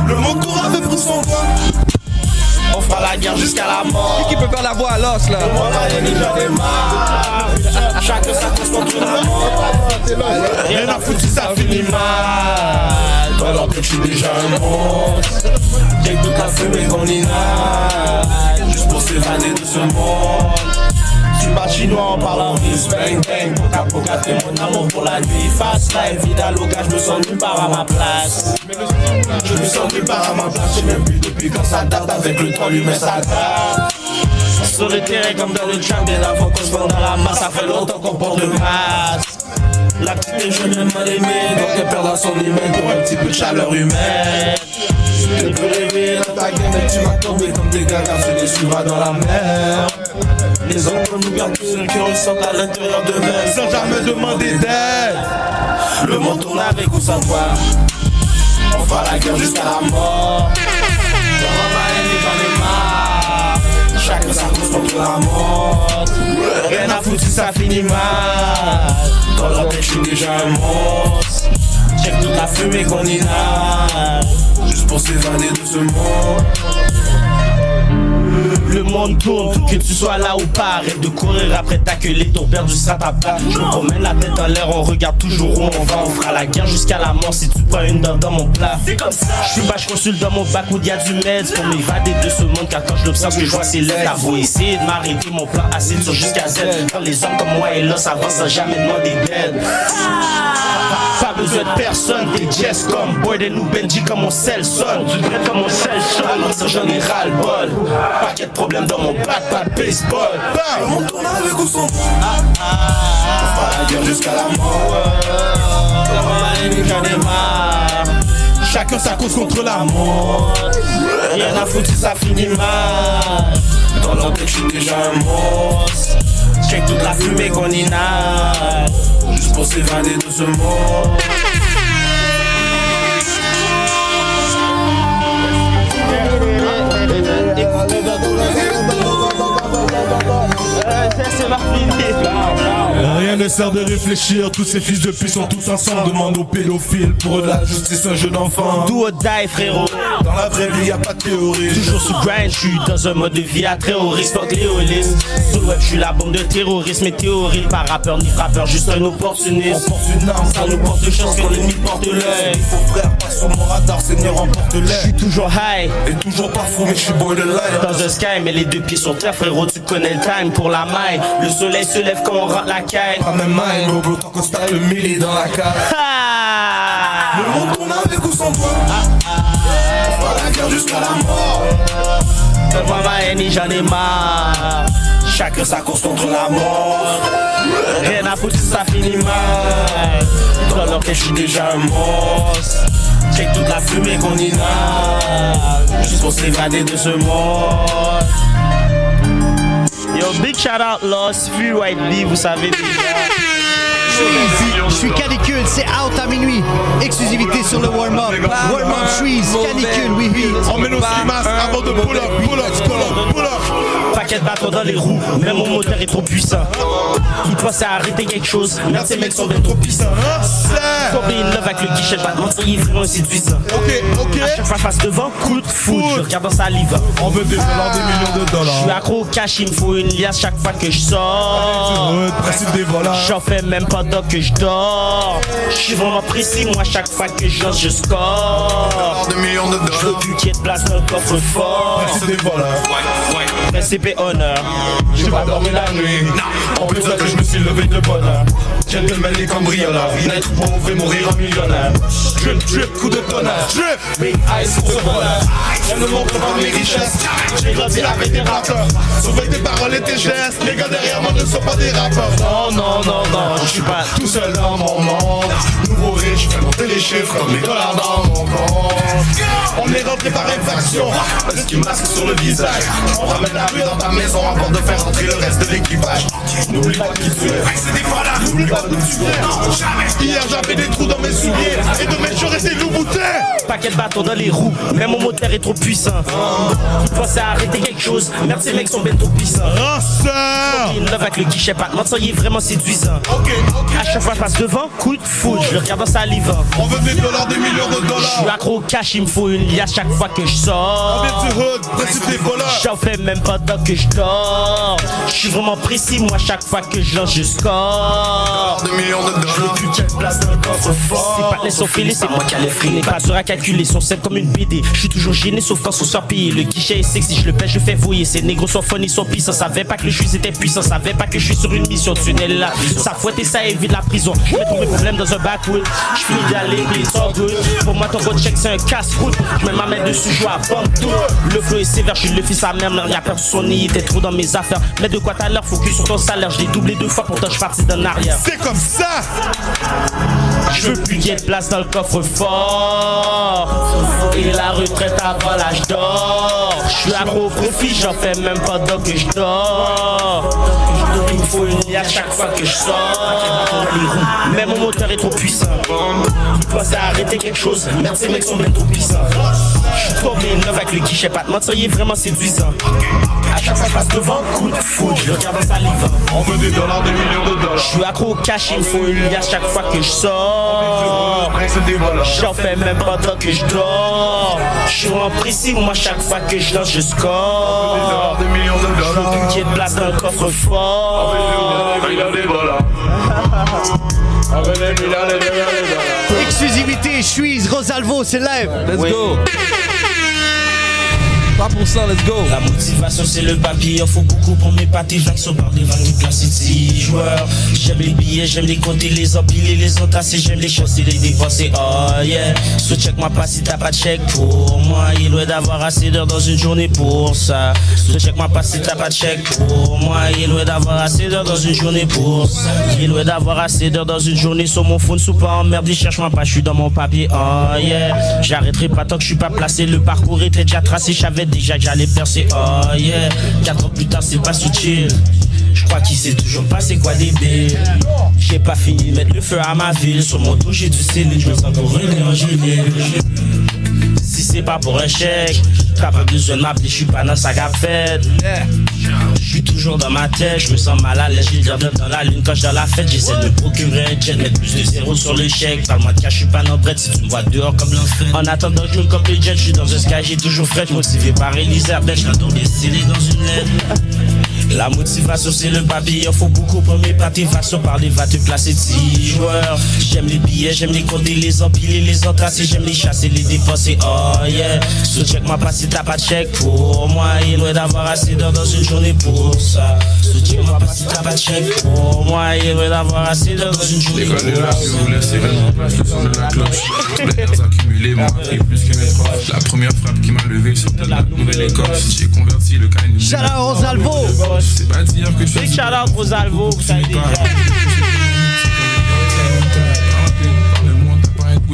E: Le monde son.
C: On fera la guerre jusqu'à la mort.
B: Qui peut faire la voix à l'os, là?
C: Moi, j'en ai. Chacun sa cause contre la mort.
E: Rien à foutre si ça finit
C: Fini mal. Alors que je suis déjà un monstre. J'ai toute la fumée qu'on inhale. Juste pour s'évader de ce monde. Tu bats chinois en russe, bang bang. Poca, t'es mon amour pour la nuit. Fast life, vida loca, je me sens nulle part à ma place. Je me sens nulle part à ma place, je sais même plus depuis quand ça date. Avec le temps, l'humain s'adapte. Sur le terrain comme dans le bien avant qu'on se vende dans la masse, ça fait longtemps qu'on porte le masque. La petite jeune et mal aimée, donc elle perd dans son hymen pour un petit peu de chaleur humaine. Tu peux rêver tu vas tomber comme des tu les suivras dans la mer. Les hommes nous gardent tous ceux qui ressentent à l'intérieur d'eux-mêmes.
E: Sans jamais demander d'aide.
C: Le monde tourne avec ou sans toi. On fera la guerre jusqu'à la mort. Chacun sa cause contre la mort. Rien à foutre si ça finit mal. Dans la tête, je suis déjà un monstre. Check toute la fumée qu'on inhale. Juste pour s'évader de ce monde. Le monde tourne, que tu sois là ou pas, arrête de courir après ta queue, les tours perdus sera ta place. Je me promène la tête en l'air, on regarde toujours où on va, on fera la guerre jusqu'à la mort. Si tu prends une dent dans mon plat. C'est comme ça. Je suis pas, je consulte dans mon bac où y a du meds pour m'évader de ce monde. Car quand je l'observe, ce que je vois, c'est l'aide. T'as essayer de m'arrêter, mon plan assez sur jusqu'à Z. Quand les hommes comme moi et là s'avancent sans jamais demander d'aide. Pas besoin de personne, des jazz comme Boyd et nous Benji comme mon sel son. Tu devrais comme mon sel son. Alors ça j'en ai ras le bol. Paquet de problèmes dans mon bat, pas de baseball.
E: Le monde tourne avec ou sans moi. On fera la guerre jusqu'à la mort.
C: J'en ai marre.
E: Chacun sa cause contre la mort.
C: Rien à foutre si ça finit mal.
E: Dans leur tête, je suis déjà un monstre.
C: Check toute la fumée qu'on inhale.
E: Juste pour s'évader de ce monde. Rien ne sert de réfléchir, tous ces fils de pute sont tous ensemble. Demande aux pédophiles, pour la justice, un jeune enfant.
C: Do or die, frérot.
E: Dans la vraie vie, y a pas de théorie.
C: Toujours sous grind, je suis dans un mode de vie à terroriste, fuck léoliste. Sur le web, je suis la bombe de terrorisme et théorie. Pas rappeur ni frappeur, juste un opportuniste.
E: Porte une arme,
C: Ça nous porte chance quand l'ennemi porte l'œil.
E: Il faut frère, passe sur mon radar, Seigneur emporte
C: Je suis toujours high.
E: Et toujours pas fou, mais je suis boy de life.
C: Dans the sky, mais les deux pieds sur terre, frérot, tu connais le time pour la maille. Le soleil se lève quand on rentre la caille.
E: Pas même bro, bro, tant qu'on stack le milli dans la cave.
C: Ah
E: Le monde tourne avec ou sans toi. Jusqu'à la mort.
C: Donne-moi ma haine j'en ai marre.
E: Chacun sa course contre la mort.
C: Rien à foutre ça finit mal. Dans leur tête, je suis déjà un monstre. Check toute la fumée qu'on inhale. Juste pour s'évader de ce monde. Yo, big shout out Lost, Fury White Bee, vous savez déjà.
A: Je suis canicule, c'est out à minuit. Exclusivité sur le warm-up. Warm-up Shreeze, canicule, oui, oui.
E: On met nos limaces avant de pull up, pull up, pull up, pull up.
C: Paquet de bâtons dans les roues, même mon moteur est trop puissant. Il pense à arrêter quelque chose, merde ces mecs sont bien trop puissants. Combien une love avec le guichet de battement, ça y est vraiment séduisant.
E: Ok, ok.
C: À chaque fois face devant, coup de foudre, je regarde dans sa livre.
E: On veut des dollars, des millions de
C: Je suis
E: dollars.
C: accro au cash, il me faut une liasse chaque fois que je sors.
E: Ouais, principe des voleurs.
C: J'en fais même pas donc que je dors. Je suis vraiment précis, moi chaque fois que je je score.
E: Des millions de
C: Je veux
E: dollars.
C: plus qu'il y ait de place dans le coffre fort.
E: Principe des voleurs.
C: Principe et honneur.
E: J'ai pas dormi la nuit. En plus là que je me suis levé de bonheur. Gentleman les cambrioleurs. Naître pauvre et mourir en millionnaire. Drip, drip, coup de tonnerre. Drip, big eyes pour ce voleur. On ne montre pas mes richesses. J'ai grandi avec des rappeurs. Sauver tes paroles et tes gestes. Les gars derrière moi ne sont pas des rappeurs.
C: Non, non, non, non, je suis pas.
E: Tout seul dans mon monde. Nouveau riche, fais monter les chiffres comme les dollars dans mon compte. On est rentré par infraction. Le ski masque sur le visage. On ramène la rue dans ta maison avant de faire entrer le reste de l'équipage. N'oublie pas qui tu es. N'oublie pas d'où tu viens. Hier j'avais des trous dans mes souliers. Et demain j'aurai des loups boutins.
C: Paquet de bâtons dans les roues, même mon moteur est trop puissant. Il pense à arrêter quelque chose, merde ces mecs sont bien trop puissants.
E: Ranceur.
C: Une love avec le guichet battement, ça y est vraiment séduisant.
E: Ok, ok.
C: À chaque fois je passe devant, coup de foudre, je le regarde dans sa livre.
E: On veut des dollars, des millions de
C: Je suis
E: dollars.
C: accro au cash, il me faut une liasse chaque fois que je
E: On
C: sors.
E: vient du hood, principe des voleurs?
C: J'en fais même pas tant que je dors. Je suis vraiment précis, moi chaque fois que je lance, je score.
E: Des millions de dollars. Plus quelle place dans le coffre
C: C'est
E: fort.
C: sont filés, c'est moi qui allais freiner. Pas dur à calculer, son simple comme une BD. Je suis toujours gêné, sauf quand son sort payé. Le guichet est sexy, je le pèse, je fais voyer. Ces négros sont funny, sont puissants. Savait pas que le juge était puissant, savait pas que je suis sur une mission. Tunnel là, ça fouette et ça évite la prison. Je mets tous mes problèmes dans un backwood. Je finis d'aller, all good. Pour moi, ton go check, c'est un casse-route. Je mets ma main dessus, je joue à. Le flow est sévère, je suis le fils à mère. Le rappeur il était trop dans mes affaires. Mais de quoi t'as l'air, focus sur ton salaire. Je l'ai doublé deux fois, pourtant je parti d'un arrière.
E: C'est comme ça.
C: Je veux plus qu'il y ait de place dans le coffre fort Et la retraite avant l'âge d'or. Je suis accro au profit, j'en fais même pas donc que je dors. Il me faut une liasse chaque fois que je sors. Mais mon moteur est trop puissant. Il pense à arrêter quelque chose. Merde ces mecs sont bien trop puissants. Je suis tombé neuf avec le guichet pas de mentir, il est vraiment séduisant. À chaque fois je passe devant, coup de foudre, je regarde dans sa livre
E: On veut des dollars, des millions de
C: je
E: dollars.
C: suis accro au cash, il me faut une liasse chaque fois que je sors. J'en fais même pas tant que je dors. Je suis précis, moi chaque fois que je lance, je
E: Des
C: score. Je y ait de place dans le coffre fort.
A: Exclusivité, Suisse, Rosalvo s'élève.
B: Let's go. 3%, let's go.
C: La motivation c'est le papier, faut beaucoup pour mes pâtés J'action par des vagues de classe City. Joueurs J'aime les billets, j'aime les compter, les empiler, les entasser J'aime les chasser, les dépenser, oh yeah. So check moi pas si t'as pas de chèque pour moi. Il doit d'avoir assez d'heures dans une journée pour ça. So check moi pas si t'as pas de chèque pour moi. Il doit d'avoir assez d'heures dans une journée pour ça. Il doit d'avoir assez d'heures dans une journée. Sur mon phone, sous pas emmerdé, cherche-moi pas, je suis dans mon papier, oh yeah. J'arrêterai pas tant que je suis pas placé. Le parcours était déjà tracé, j'avais déjà que j'allais percer, oh yeah. Quatre ans plus tard, c'est pas subtil. Je crois qu'il sait toujours pas c'est quoi des billes. J'ai pas fini de mettre le feu à ma ville. Sur mon dos, j'ai du scellé, je me sens pour un gilet. Si c'est pas pour un chèque, t'as pas besoin de m'appeler, je suis pas dans sa fête. Je suis toujours dans ma tête, je me sens mal à l'aise, j'ai dans la lune quand je dans la fête. J'essaie de me procurer un jet, mettre plus de zéro sur le chèque. Parle-moi de cash, je suis pas dans si tu me vois dehors comme l'enfer. En attendant que je me copie jet, je suis dans un sky, j'ai toujours frais, motivé par Elisabeth, j'adore les scellés dans une lettre. La motivation c'est le papier, il faut beaucoup pour mes pâtés Façon parler va te placer 10 joueurs J'aime les billets, j'aime les compter, les empiler, les entasser J'aime les chasser, les dépenser, oh yeah So check moi pas si t'as pas de chèque pour moi Il doit d'avoir assez d'heures dans une journée pour ça So check moi pas si t'as pas de chèque pour moi Il doit d'avoir assez d'heures dans une journée
G: L'école de
C: pour
G: la
C: ça
G: vie, laisse également place le son de la cloche. Accumulés m'ont appris plus que mes proches. La première frappe qui m'a levé sortait de la nouvelle Écosse. J'ai converti le kind de
A: Shout out Rosalvo.
G: Pas dire que je suis
C: Big shout out déjà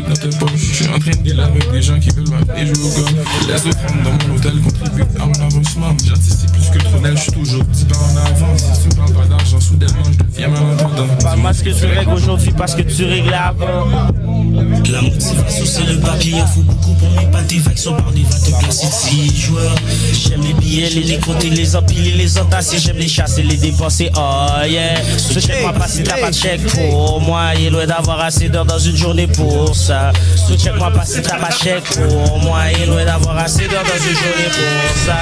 G: pas dans. Je suis en train de dealer avec des gens qui veulent m'amener jouer au golf. Les offrandes dans mon hôtel contribuent à mon avancement. J'anticipe plus que le tunnel, je suis toujours 10 pas en avance. Si tu me parles pas d'argent, soudainement, je deviens malentendant.
C: Parle-moi ce que tu règles aujourd'hui parce que tu règles avant. La motivation c'est le papier, il faut beaucoup pour mes pâtés Faction par des va te placer 6 joueurs J'aime les billets, les décompter, les empiler, les entasser J'aime les chasser, les dépenser, oh yeah So check moi pas si t'as pas de chèque pour moi Il doit d'avoir assez d'heures dans une journée pour ça So check moi pas si t'as pas de chèque pour moi Il doit d'avoir assez d'heures dans une journée pour ça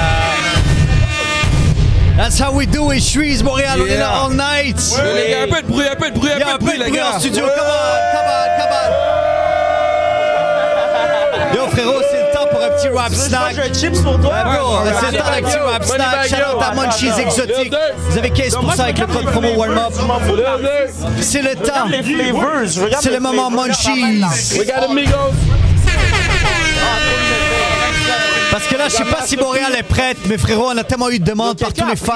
A: That's how we do it, Suisse, Montréal, on est là all night.
B: Yo, les gars, un peu de bruit, un peu de bruit, un peu de bruit, les
A: en
B: gars.
A: studio, come on, come on, come on. Yo frérot, c'est le temps petit rap snack.
C: chips pour toi?
A: C'est le temps d'un petit rap snack. Shout out à Munchies Exotique. Vous avez 15% avec le code promo Warm Up. C'est le temps. C'est le moment Munchies. Parce que là, je sais pas si Montréal est prête, mais frérot, on a tellement eu de demandes par tous les fans.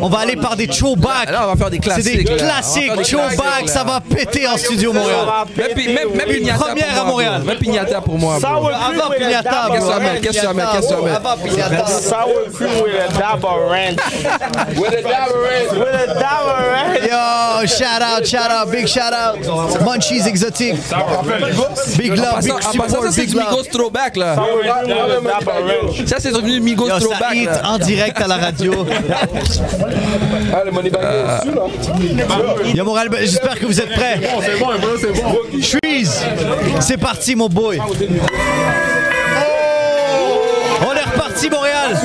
A: On va aller par des throwbacks.
B: Là, on va faire des
A: C'est
B: classiques.
A: des
B: là.
A: classiques
B: des
A: throwbacks, ça va péter en studio Montréal.
B: Même, Pignata
A: première
B: pour moi,
A: à Montréal.
B: Même Pignata pour moi.
A: Avant Pignata.
B: Qu'est-ce que tu amènes? Qu'est-ce que tu amènes? Qu'est-ce que tu amènes?
A: Avant Pignata.
C: Sour cream with a dab of ranch. with a dab of ranch. With a dab of ranch.
A: Yo, shout out, shout out, big shout out. Munchies Exotique. Big love, big support,
B: c'est
A: big love.
B: Throwback là.
C: A.
B: Ça c'est devenu Migos
A: Yo, ça hit en direct à la radio. Yo, Montréal, ben, j'espère que vous êtes prêts.
G: C'est bon, bro, c'est bon.
A: Shreeze, c'est parti, mon boy. On est reparti, Montréal.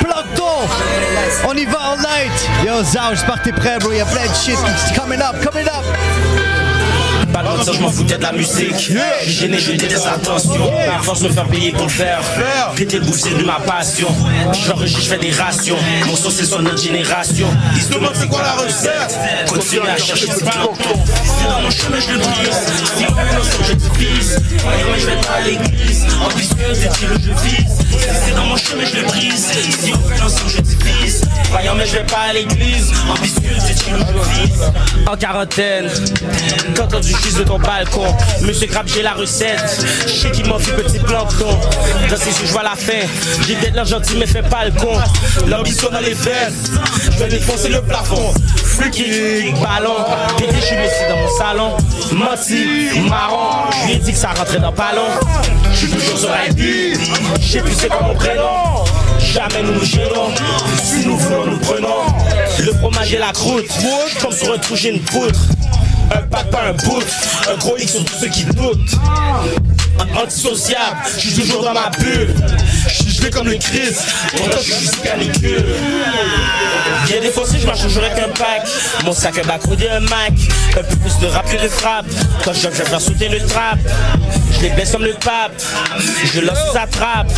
A: Plancton, on y va all night. Yo, Zao, j'espère que t'es prêt, bro. Y'a plein de shit coming up, coming up.
C: Mentir, je m'en foutais de la musique. Gêné, je déteste l'attention. De me faire payer pour le faire. Péter le bouffe, c'est de ma passion. J'enregistre, je fais des rations. Mon son, c'est son notre génération. Ils se demandent c'est quoi la recette? Continue à chercher ce plancton. C'est dans mon chemin, je le brise. Si on l'ensemble, je divise. Voyons, je vais pas à l'église. Ambitieuse, des tirs, je vise. C'est dans mon chemin, je le brise. Si on veut je divise. Voyons, mais je vais pas à l'église. Tirs, je vise. En quarantaine, t'entends du fils de ton balcon. Monsieur Crab, j'ai la recette. Je sais qu'il m'en fait petit plancton. Dans ses yeux, je vois la fin. J'ai peut-être l'air gentil, mais fais pas le con. L'ambition dans les veines. Je vais défoncer le plafond. Freaky, ballon. Je suis messi dans mon salon. Menti, marron. Je lui ai dit que ça rentrait dans le ballon. Je suis toujours sur ID. Je sais plus c'est quoi mon prénom. Jamais nous nous gênons. Si nous voulons, nous prenons. Le fromage et la croûte. Comme sur un trou, j'ai une poutre. Un pas un bout. Un gros X sur tous ceux qui doutent. Antisociable, je suis toujours dans ma bulle. Je gelé comme le Christ, pourtant je suis canicule. Bien défoncé, je marche toujours avec un pack. Mon sac backwood et un Mac. Un peu plus de rap que de frappe. Quand je je vais faire sauter le trap. Je les baisse comme le pape. Je lance sa trappe.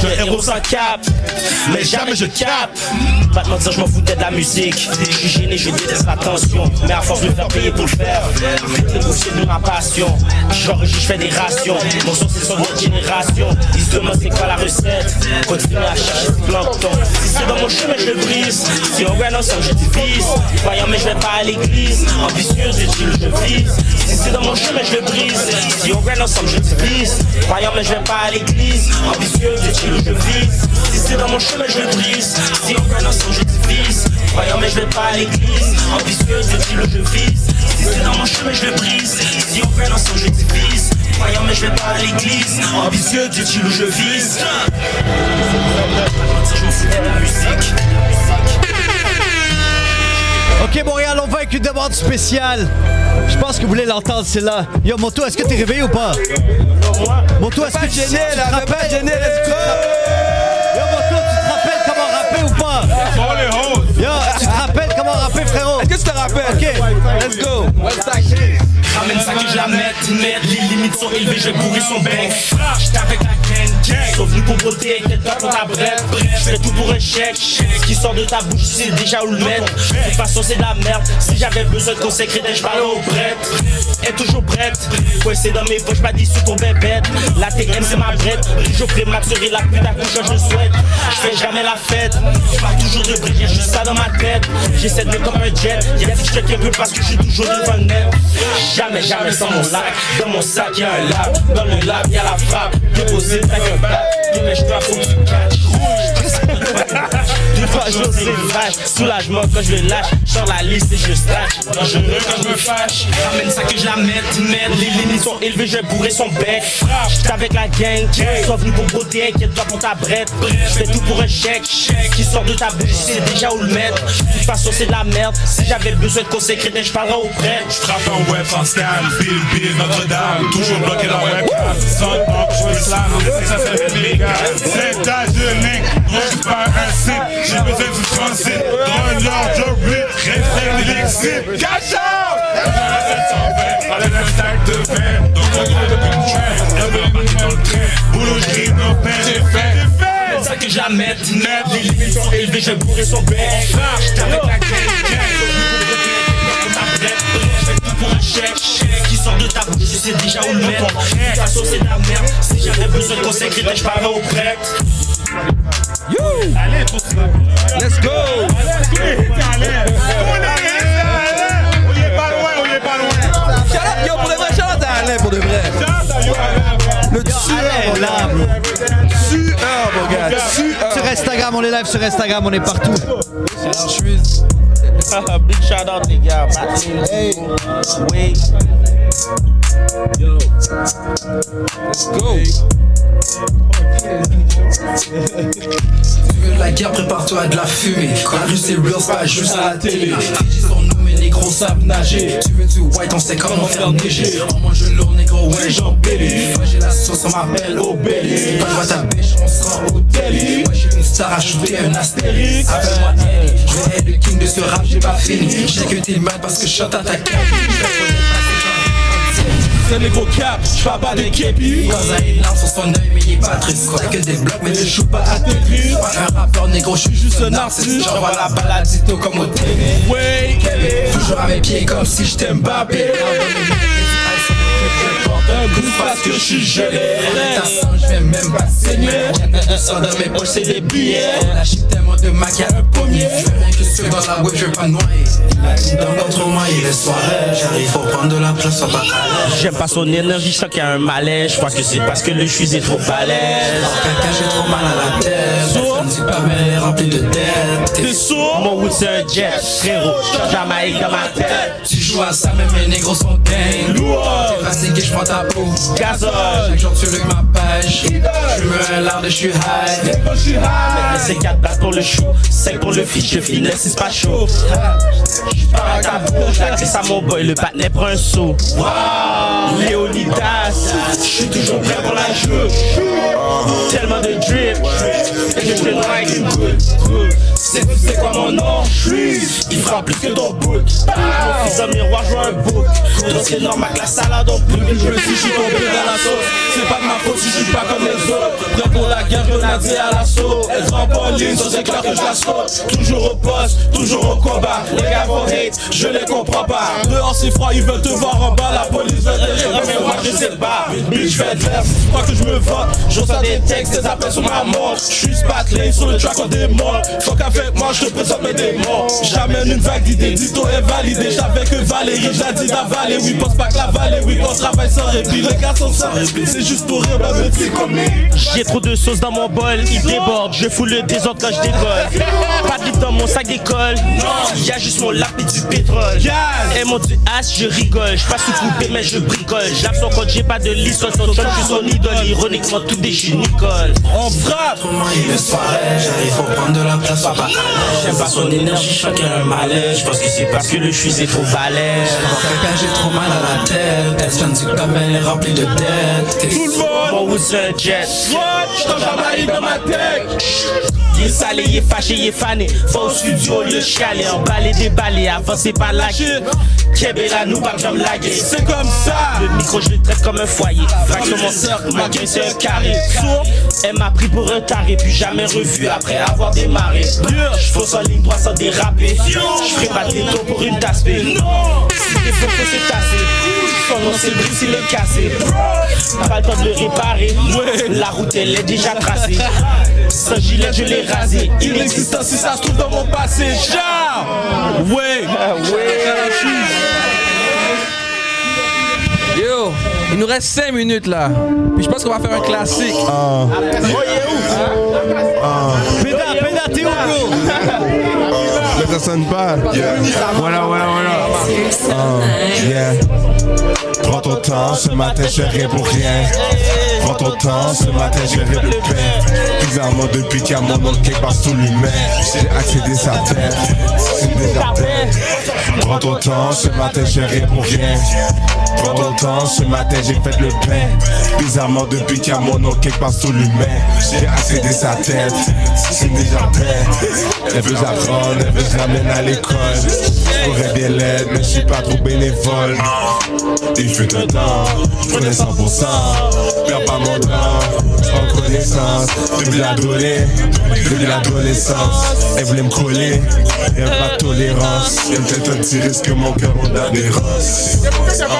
C: Je un héros sans cap. Mais jamais je capte. Pas de mentir, je m'en foutais de la musique. Je suis gêné, je déteste l'attention. Mais à force de me faire payer pour le faire, boucher de ma passion. J'enregistre, je fais des rations. Mon son, c'est son autre génération. Ils se demandent c'est quoi la recette. Continue à chercher ce plancton. Si c'est dans mon chemin, je le brise. Si on gagne ensemble, je divise. Voyant, mais je vais pas à l'église. Ambitieux, je dis, je vise. Si c'est dans mon chemin, je le brise. Si on gagne ensemble, je divise. Voyant, mais je vais pas à l'église. Ambitieux, je dis, je vise. Si c'est dans mon chemin, je le brise. Si on gagne ensemble, je divise. Voyant, mais je vais pas à l'église. Ambitieux, je dis, je vise. Si c'est dans mon chemin, je le brise. Si on gagne ensemble, je divise. Voyant, mais je vais pas à l'église. Ambitieux, dis tu je vise. Je m'en fous de la musique.
A: Ok Montréal, on va avec une demande spéciale. Je pense que vous voulez l'entendre, c'est là. Yo Moto, est-ce que t'es réveillé ou pas? Moto, est-ce que tu
B: gêné, là,
A: tu te tu te rappelles? Ok.
B: Let's go!
C: Ramène ça que je la mette, merde, les limites sont élevées, je bourrer son bec. J'étais avec la gang, gang. Sont venus pour beauté, t'es top pour ta brette. Je fais tout pour chèque. Ce qui sort de ta bouche, sais déjà où le mettre. De toute façon, c'est de la merde. Si j'avais besoin de crédits, je parlais au prêtre. Elle est toujours prête. Ouais, c'est dans mes poches, pas d'issue pour bébête. La TM, c'est ma brette. Toujours prématuré, la pute à couche, je souhaite. Je fais jamais la fête. Je parle toujours de briques, j'ai juste ça dans ma tête. J'essaie de me comme un jet. Y'a des un peu parce que je suis toujours devant le net. Jamais, jamais sans mon lac. Dans mon sac, y'a un lab. Dans le lab, y'a la frappe. Déposé, t'as qu'un bat. Yo, mais je dois faut Deux fois c'est vache. Soulagement quand je le lâche. Sur la liste et je stache. Dangereux quand je me fâche. Ramène ça que je la mette, merde. Les limites sont élevées, je vais bourrer son bec. J'étais avec la gang. Sois venu pour beauté, inquiète-toi pour ta brette. Je fais tout pour un chèque. Qui sort de ta bouche, sais déjà où le mettre. De toute façon, c'est de la merde. Si j'avais besoin de conseils crédits, je parlerais au prêtre.
G: Frappe un web sans scam, Bill Bill Notre-Dame, toujours bloqué dans webcam. Sans je veux slam, ça c'est légal. C'est ta jeune un site, j'ai besoin du transit. Dans l'élixir. Cash out! Avec un stack de verre, donc on gros train. Elle veut embarquer dans le train, boulot, je grille nos peines, j'ai fait, j'ai.
C: C'est ça que la mette, net. Les limites sont élevées, je vais bourrer son bec. Avec la gang, pour un chèque, qui sort de ta bouche, je sais déjà où le mettre. De toute façon, c'est de la merde. Si j'avais besoin de conseils je au prêtre.
B: Let's go! Shout out, yo, pour de vrai, shout out à Alain, pour de vrai. Le tueur, mon gars. Tueur, mon gars.
A: Sur Instagram, on est live sur Instagram, on est partout.
C: Big shout out, les gars. Hey. Oui.
B: Let's go.
H: Tu veux la guerre, prépare-toi à de la fumée. La rue c'est real, c'est pas juste à la télé. Nous, mais les gros savent nager. Tu veux du white, on sait comment faire neiger. En mange lourd, négro, ouais, j'en belly. Moi j'ai la sauce, on m'appelle au belly. Si pas de ta bêche, on sera au télé. Moi j'ai une star à shooter un astérix. Appelle-moi je vais être le king de ce rap, j'ai pas fini. J'ai que t'es mal parce que je chante à ta cabine.
C: Les gros cap, j'parle pas de képi.
H: Quand a une larme sur son œil, mais il est pas triste. Quoi que des blocs, mais je joue pas à Tetris. Pas un rappeur négro, je suis juste un artiste. J'envoie la baladito comme au.
C: Ouais.
H: Toujours à mes pieds comme si j'étais Mbappé. Un coup parce que je suis gelé. Je vais même pas saigner. Sang dans mes poches, c'est des billets. De un pommier. Je ceux dans la web, je veux pas noyer. Dans contre moi, il est soirée. J'arrive pour prendre de la place, on va à l'aise.
C: J'aime pas son énergie, je sens qu'il y a un malaise. Je crois que c'est parce que le chuis est trop balèze.
H: Caca, j'ai trop mal à la tête. Dit pas, mais remplie de dettes. T'es
C: sourd? Mon wood c'est un jet, frérot. Jamaïque dans ma tête.
H: Tu joues à ça, mais mes négros sont dingues. T'es fatigué, je prends ta peau.
C: Gazole.
H: Chaque jour tu lèves ma page. Je me un lard et je suis high. Mais
C: C'est 4 balles pour le chou, 5 pour le fiche, je finesse, c'est pas chaud. J'suis pas à ta bouche, la glisse à mon boy, le patinet prend un saut. Wow, Léonidas, j'suis toujours prêt pour la jouer. Tellement de drip, et je fais like une good. C'est c'est quoi mon nom? Il fera plus que ton bout. Mon fils en miroir joue un book. Donc c'est normal que la salade en plus.
E: Je me suis, je suis tombé dans la sauce. C'est pas de ma faute si je suis pas comme les autres. Prêt pour la guerre, grenadier à l'assaut. Elle rampe en ligne, ça c'est clair que je la. Toujours au poste, toujours au combat. Les gars vont hate, je les comprends pas. Dehors c'est froid, ils veulent te voir en bas. La police veut te gérer, mais moi je sais pas. Bitch, je fais de tu crois que je me vote. Je reçois des textes, des appels sur ma montre. Je suis spatlé sur le track en démon. Faut qu'avec moi je te présente mes démons. J'amène une vague d'idées, dito est validé. J'avais que Valérie, j'ai dit d'avaler. Oui, pense pas que la vallée, oui, on travaille sans répit. Les gars sont sans répit, c'est juste pour rire, petit comme
C: J'ai trop de sauce dans mon bol, il déborde. Je fous le désordre quand je Pas de livre dans mon sac d'école. Y a juste mon lap et du pétrole. Et mon du as, je rigole. Je passe sous coupé, mais je bricole. J'lappe son code, j'ai pas de liste. Son son je suis son idole. Ironiquement, tout déchu, Nicole.
E: On frappe
H: il pareil J'arrive à prendre de la place papa
C: J'aime pas son énergie, chacun un malaise. Je pense que c'est parce que le chuis est trop balèze.
H: Quelqu'un j'ai trop mal à la tête Elle tient comme elle est remplie de dettes
E: Tout le monde
C: Mon who's a jet.
E: J't'en Jamaïque dans ma tête
C: Il est salé, il est fâché, il est fané. Va au studio, le chialer. Emballer, déballer, avancer par la Québec là, nous pas comme laguer.
E: C'est comme ça
C: Le micro, je le traite comme un foyer. Fraction mon cercle, ma gain c'est un carré. Sourd, elle m'a pris pour un taré, puis jamais revu après avoir démarré. Je en ligne droite sans déraper. Je ferai pas de détour pour une tasse B. Si t'es faut se tasser. Son nom c'est Bruce, il est cassé. Pas le temps de le réparer. La route, elle est déjà tracée. Sans gilet, je l'ai rasé.
E: Inexistant si ça se trouve dans mon passé Genre Ouais
B: Yo, il nous reste 5 minutes là. Puis je pense qu'on va faire un classique.
A: Péda, péda, t'es où, bro?
I: Mais ça sonne pas. Voilà, voilà, voilà. Ah, yeah. Prends ton temps, ce matin j'ai rien pour rien. Prends ton temps, ce matin j'ai de paix. Bizarrement, depuis qu'il y a mon nom quelque part sous l'humain, j'ai accédé sa tête. C'est déjà bête. Prends ton temps, ce matin j'ai pour rien. Prends ton temps, ce matin j'ai fait le pain. Bizarrement, depuis qu'il y a mon nom quelque part sous l'humain, j'ai accédé sa tête. C'est déjà bête. Elle veut apprendre, elle veut l'amène à l'école. J'aurais bien l'aide, mais je suis pas trop bénévole. Il fut un temps, je prenais 100%. Perds pas mon connaissance. Depuis l'adolescence, depuis l'adolescence, elle voulait me coller. Elle pas de tolérance. Y a peut-être un petit risque que mon cœur en adhérence. Ah.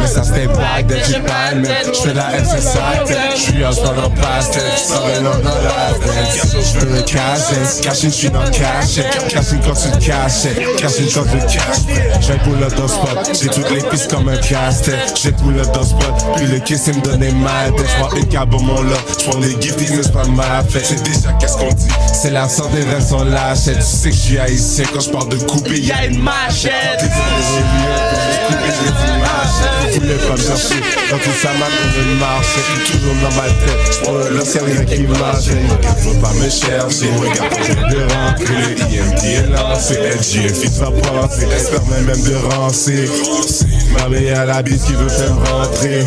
I: Mais ça c'était blague j'ai pas aimé. Je fais la FSI, je suis un sport en ça va dans la. Je veux me cacher, cacher, je suis dans le cachet. Cacher quand tu te caches, cacher quand tu te caches. J'ai pull up dans spot, j'ai toutes les pistes comme un casse-tête. J'ai pull up dans spot, puis le kiss il me donnait mal. Je prends une cab au mon là, je prends des gifties, mais c'est pas ma fête. C'est déjà qu'est-ce qu'on dit, c'est la santé des restes en lâchette. Tu sais que je suis haïtien quand je parle de couper, y'a une machette. Vous voulez pas me chercher. Dans tout ça m'a une marche Toujours dans ma tête. Je prends le ciel rien qui marche Faut pas me chercher. Regarde je de rentrer IMT est lancé. LGF va passer Elle se permet même de rancer Ma meilleure la bise qui veut faire rentrer.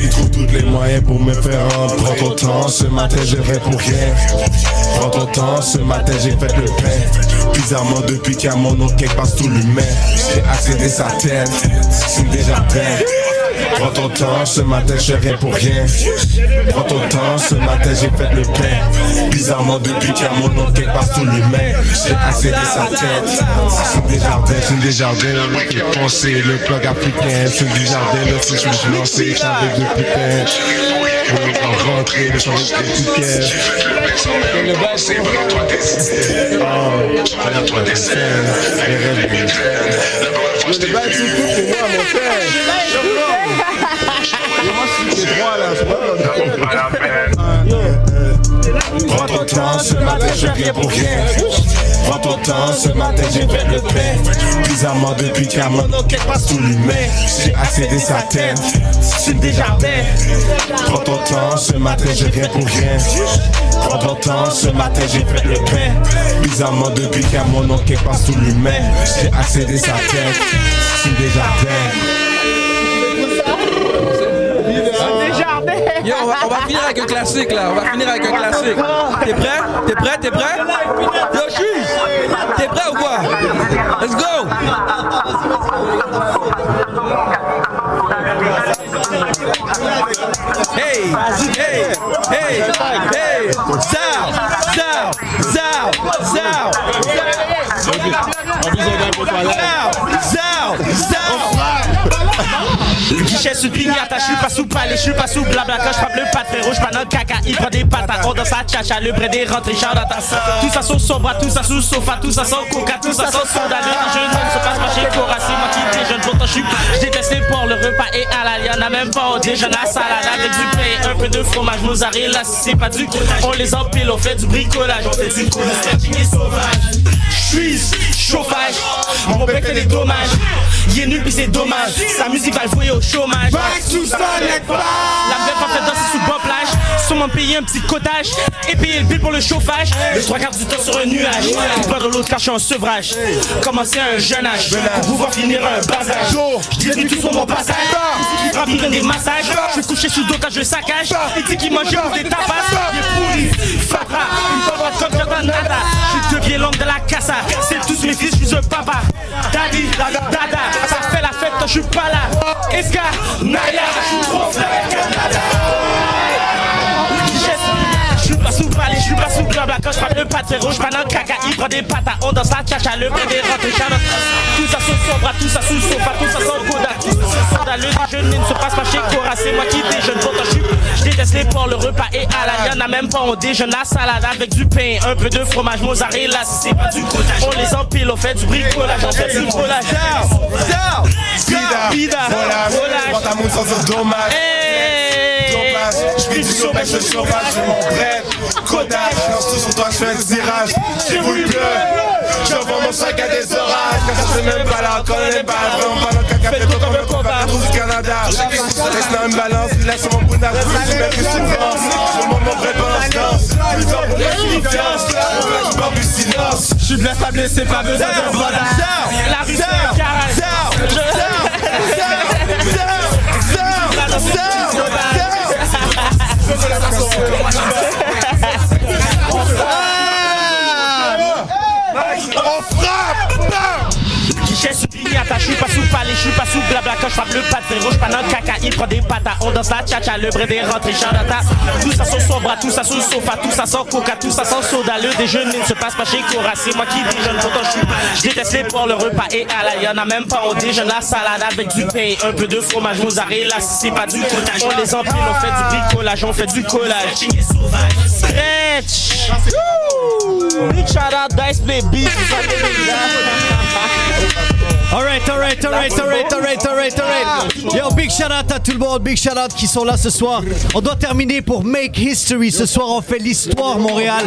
I: Il trouve tous les moyens pour me faire rentrer. Prends ton temps ce matin j'ai fait pour rien. Prends ton temps ce matin j'ai fait le pain. Bizarrement depuis a mon nom quelque part sous l'humain J'ai accédé sa tête. C'est déjà bien Prends ton temps, ce matin je rien pour rien. Prends ton temps, ce matin j'ai fait le pain. Bizarrement depuis qu'il y a mon nom quelque part sous l'humain, j'ai accédé sa tête. C'est des jardins, c'est des jardins, le mec est pensé, le plug africain, c'est des jardins, le fils je me suis lancé, j'avais de putain. On rentrée, le change d'étiquette. Le bas c'est vraiment toi des Oh, toi des scènes, les rêves des traînes. Le bas c'est pour moi mon frère. Je suis les droits là, pas la peine. Prends ton temps, ce matin je rien pour rien. Prends ton temps, ce matin j'ai fait le pain. Bizarrement depuis qu'à mon enquête passe tout l'humain. J'ai accédé sa tête, c'est déjà Prends ton temps, ce matin j'ai rien pour rien. Prends ton temps, ce matin j'ai fait le pain. Bizarrement depuis qu'à mon enquête passe tout l'humain. J'ai accédé sa tête, c'est déjà
B: Yo, on va, on va finir avec un classique là. On va finir avec un classique. T'es prêt? T'es prêt? T'es prêt? Yo. T'es prêt ou quoi? Let's go. Hey, hey, hey, hey. Sound, sound, sound, sound. Sound, sound, sound.
C: Guichet sous pignata, je suis pas sous palais, je suis pas sous blabla. Quand je frappe le frérot, je dans le caca, il prend des patates, on dans sa tchacha, le brin des rentrées, charlatan. Tout ça sous son bras, tout ça sous sofa, tout ça sans coca, tout ça sans soda, le jeune homme se passe pas chez Cora, c'est moi qui déjeune, pourtant je suis, je déteste les porcs, le repas est halal, y'en a même pas, on déjeune la salade. Avec du pain, un peu de fromage, mozzarella, si c'est pas du on les empile, on fait du bricolage, on fait du sauvage. Je suis chauffage, mon bec fait des dommages. Il est nul puis c'est dommage. Sa musique va le vouer au chômage.
I: ça n'est pas.
C: La meuf va faire danser sous bon plage. Sûrement payer un petit cottage et payer le bill pour le chauffage. Le trois quarts du temps sur un nuage. Pas de l'autre car je suis en sevrage. Commencer à un jeune âge pour pouvoir finir un bazar. Je détruis tout sur mon passage. Qui frappe, il donne des massages. Je suis couché sous dos quand je saccage. Il dit qu'il mange des tapas. Il est pourri. Une comme Nada. Je deviens l'homme de la casa. C'est tous mes fils, je suis un papa. Daddy, dada, ça fait la fête quand je suis pas là. Eska, Naya, je suis trop Canada. Sous frappe le rouge, pas le caca Il prend des patates, on danse la tchacha Le rentrées, charlotte Tout ça sous son bras, tout ça sous sofa Tout ça sans coda, tout ça soda Le déjeuner ne se passe pas chez Cora C'est moi qui déjeune, pourtant je suis Je déteste les porcs, le repas est halal. Y'en a même pas, on déjeune la salade Avec du pain, un peu de fromage mozzarella c'est pas du on les empile On fait du bricolage, on fait du collage.
I: Volage,
C: volage.
I: montre sans dire je vis du sauvage, je suis sauvage, je m'en bref. Codage, lance tout sur toi, je fais un tirage. J'ai voulu pleurer, je vends mon sac à des orages. Car ça c'est même pas là, quand on est pas vraiment pas dans le caca, fais-toi comme un combat, du Canada. Laisse-la une balance, laisse mon d'arrêt, je mets plus souvent. Je montre mon vrai balance, pour la confiance. Je parle du silence, je suis blessé, pas blessé, pas besoin de bandage.
C: La rue c'est un carré
I: On frappe
C: le pas dans le caca. Il prend des patates, on danse la tchacha Le brin des rentrées, Tout ça sur son bras, tout ça le sofa Tout ça sans coca, tout ça sans soda. Le déjeuner ne se passe pas chez Cora C'est moi qui déjeune, pourtant je Je déteste les porcs, le repas est halal Y'en a même pas, on déjeune la salade Avec du pain, un peu de fromage mozzarella Si c'est pas du cottage, on les empile On fait du bricolage, on fait du collage. Stretch! Big Dice
A: Alright, alright, alright, alright, alright, alright, alright. Yo, big shout out à tout le monde, big shout out qui sont là ce soir. On doit terminer pour Make History. Ce soir, on fait l'histoire Montréal.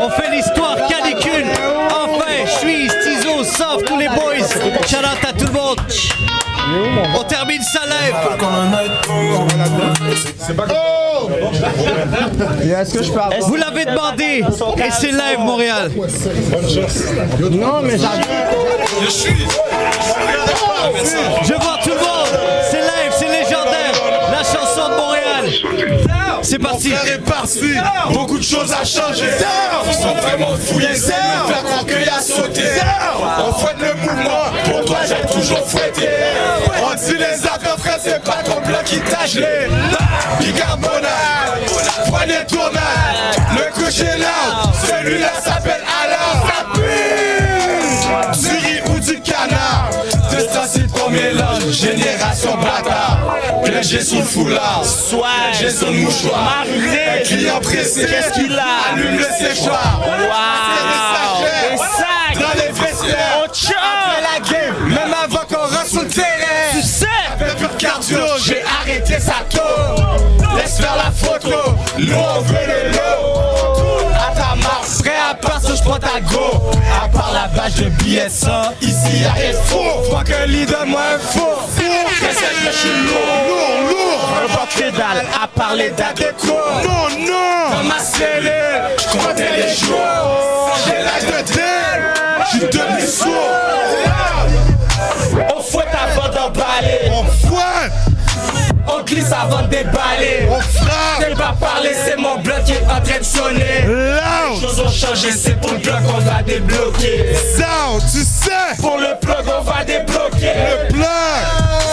A: On fait l'histoire canicule. Enfin, je suis Tizo, Soft, tous les boys. Shout out à tout le monde. On termine ça live.
D: Est-ce que je peux avoir...
A: Vous l'avez demandé et c'est live Montréal.
D: Non, mais j'avais...
A: Je vois tout le monde. C'est live, c'est légendaire. La chanson de Montréal. C'est parti.
I: Mon frère est parti, beaucoup de choses à changer. Ils sont vraiment fouillés, me faire croire qu'il a sauté. On fouette le mouvement, pour toi j'ai toujours fouetté. On dit les affaires frère, c'est pas ton plan qui t'a gelé. Bicarbonate, poignée tournade, le coucher là, celui-là s'appelle Alain. Du riz ou du canard, de ça c'est ton mélange, bâtard. Sous le foulard,
C: Soit
I: j'ai son mouchoir. Un client pressé,
C: Qu'est-ce qu'il a?
I: Allume le séchoir.
C: Wow
I: Des
C: Des sacs
I: Dans les vestiaires.
C: On
I: la game, même avant qu'on rentre sur le terrain.
C: Tu sais
I: Avec plus de cardio, j'ai arrêté sa taux. Laisse faire la photo, nous on veut le lot.
E: Compte à go. À part la bâche de billets 100, ici y'a rien de faux. Faut que leader moi un faux. Qu'est-ce que je suis lourd, lourd, lourd. Vois que dalle, à part les dates de cours. Non, non. Dans ma cellule, je comptais les jours. J'ai l'âge de terre, je suis devenu sourd. On glisse avant de déballer. On frappe. T'es pas parler, c'est mon bloc qui est en train de sonner. Les choses ont changé, c'est pour le bloc qu'on va débloquer. Sound, tu sais. Pour le plug, on va débloquer. Le plug.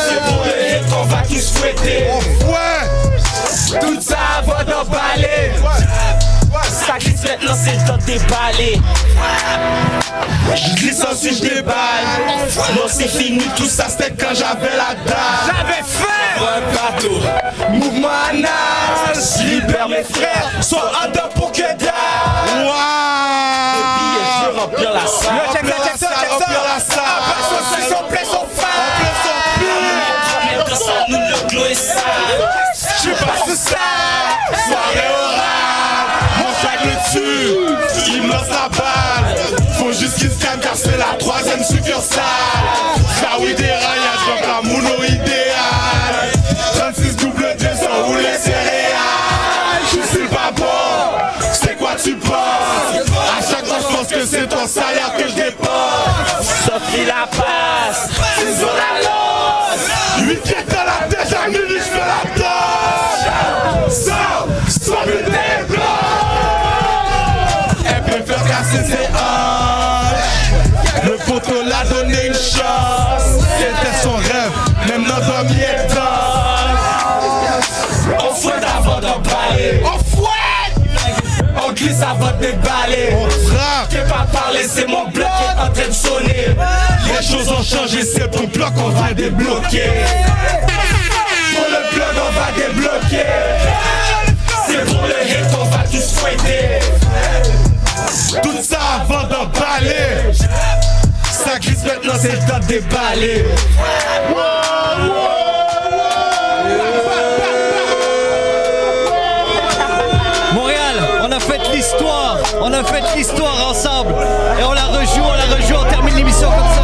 E: C'est pour le hit qu'on va tous fouetter. On fouette. Tout ça avant d'emballer. Ça glisse maintenant, c'est le temps de déballer. Je glisse ensuite je déballe. Non, c'est fini, tout ça c'était quand j'avais la dalle. J'avais fait un bateau, mouvement anal. Libère mes frères, sois en dehors pour que dalle. Et puis je remplir la salle.
D: check ça, check ça, check
E: la salle. Son son. Nous le glow est sale. Je ça. Soirée Il me lance la balle. Faut juste qu'il se calme car c'est la troisième succursale. Ça oui des raillages donc la mono On avant de déballer. On frappe. T'es pas parler, c'est mon bloc qui est en train de sonner. Les choses ont changé, c'est ton bloc qu'on va débloquer. Pour le bloc, on va débloquer. C'est pour le hit qu'on va tous fouetter. Tout ça avant d'emballer. Ça glisse maintenant, c'est le temps de déballer.
A: On a fait l'histoire ensemble et on la rejoue, on la rejoue, on termine l'émission comme ça.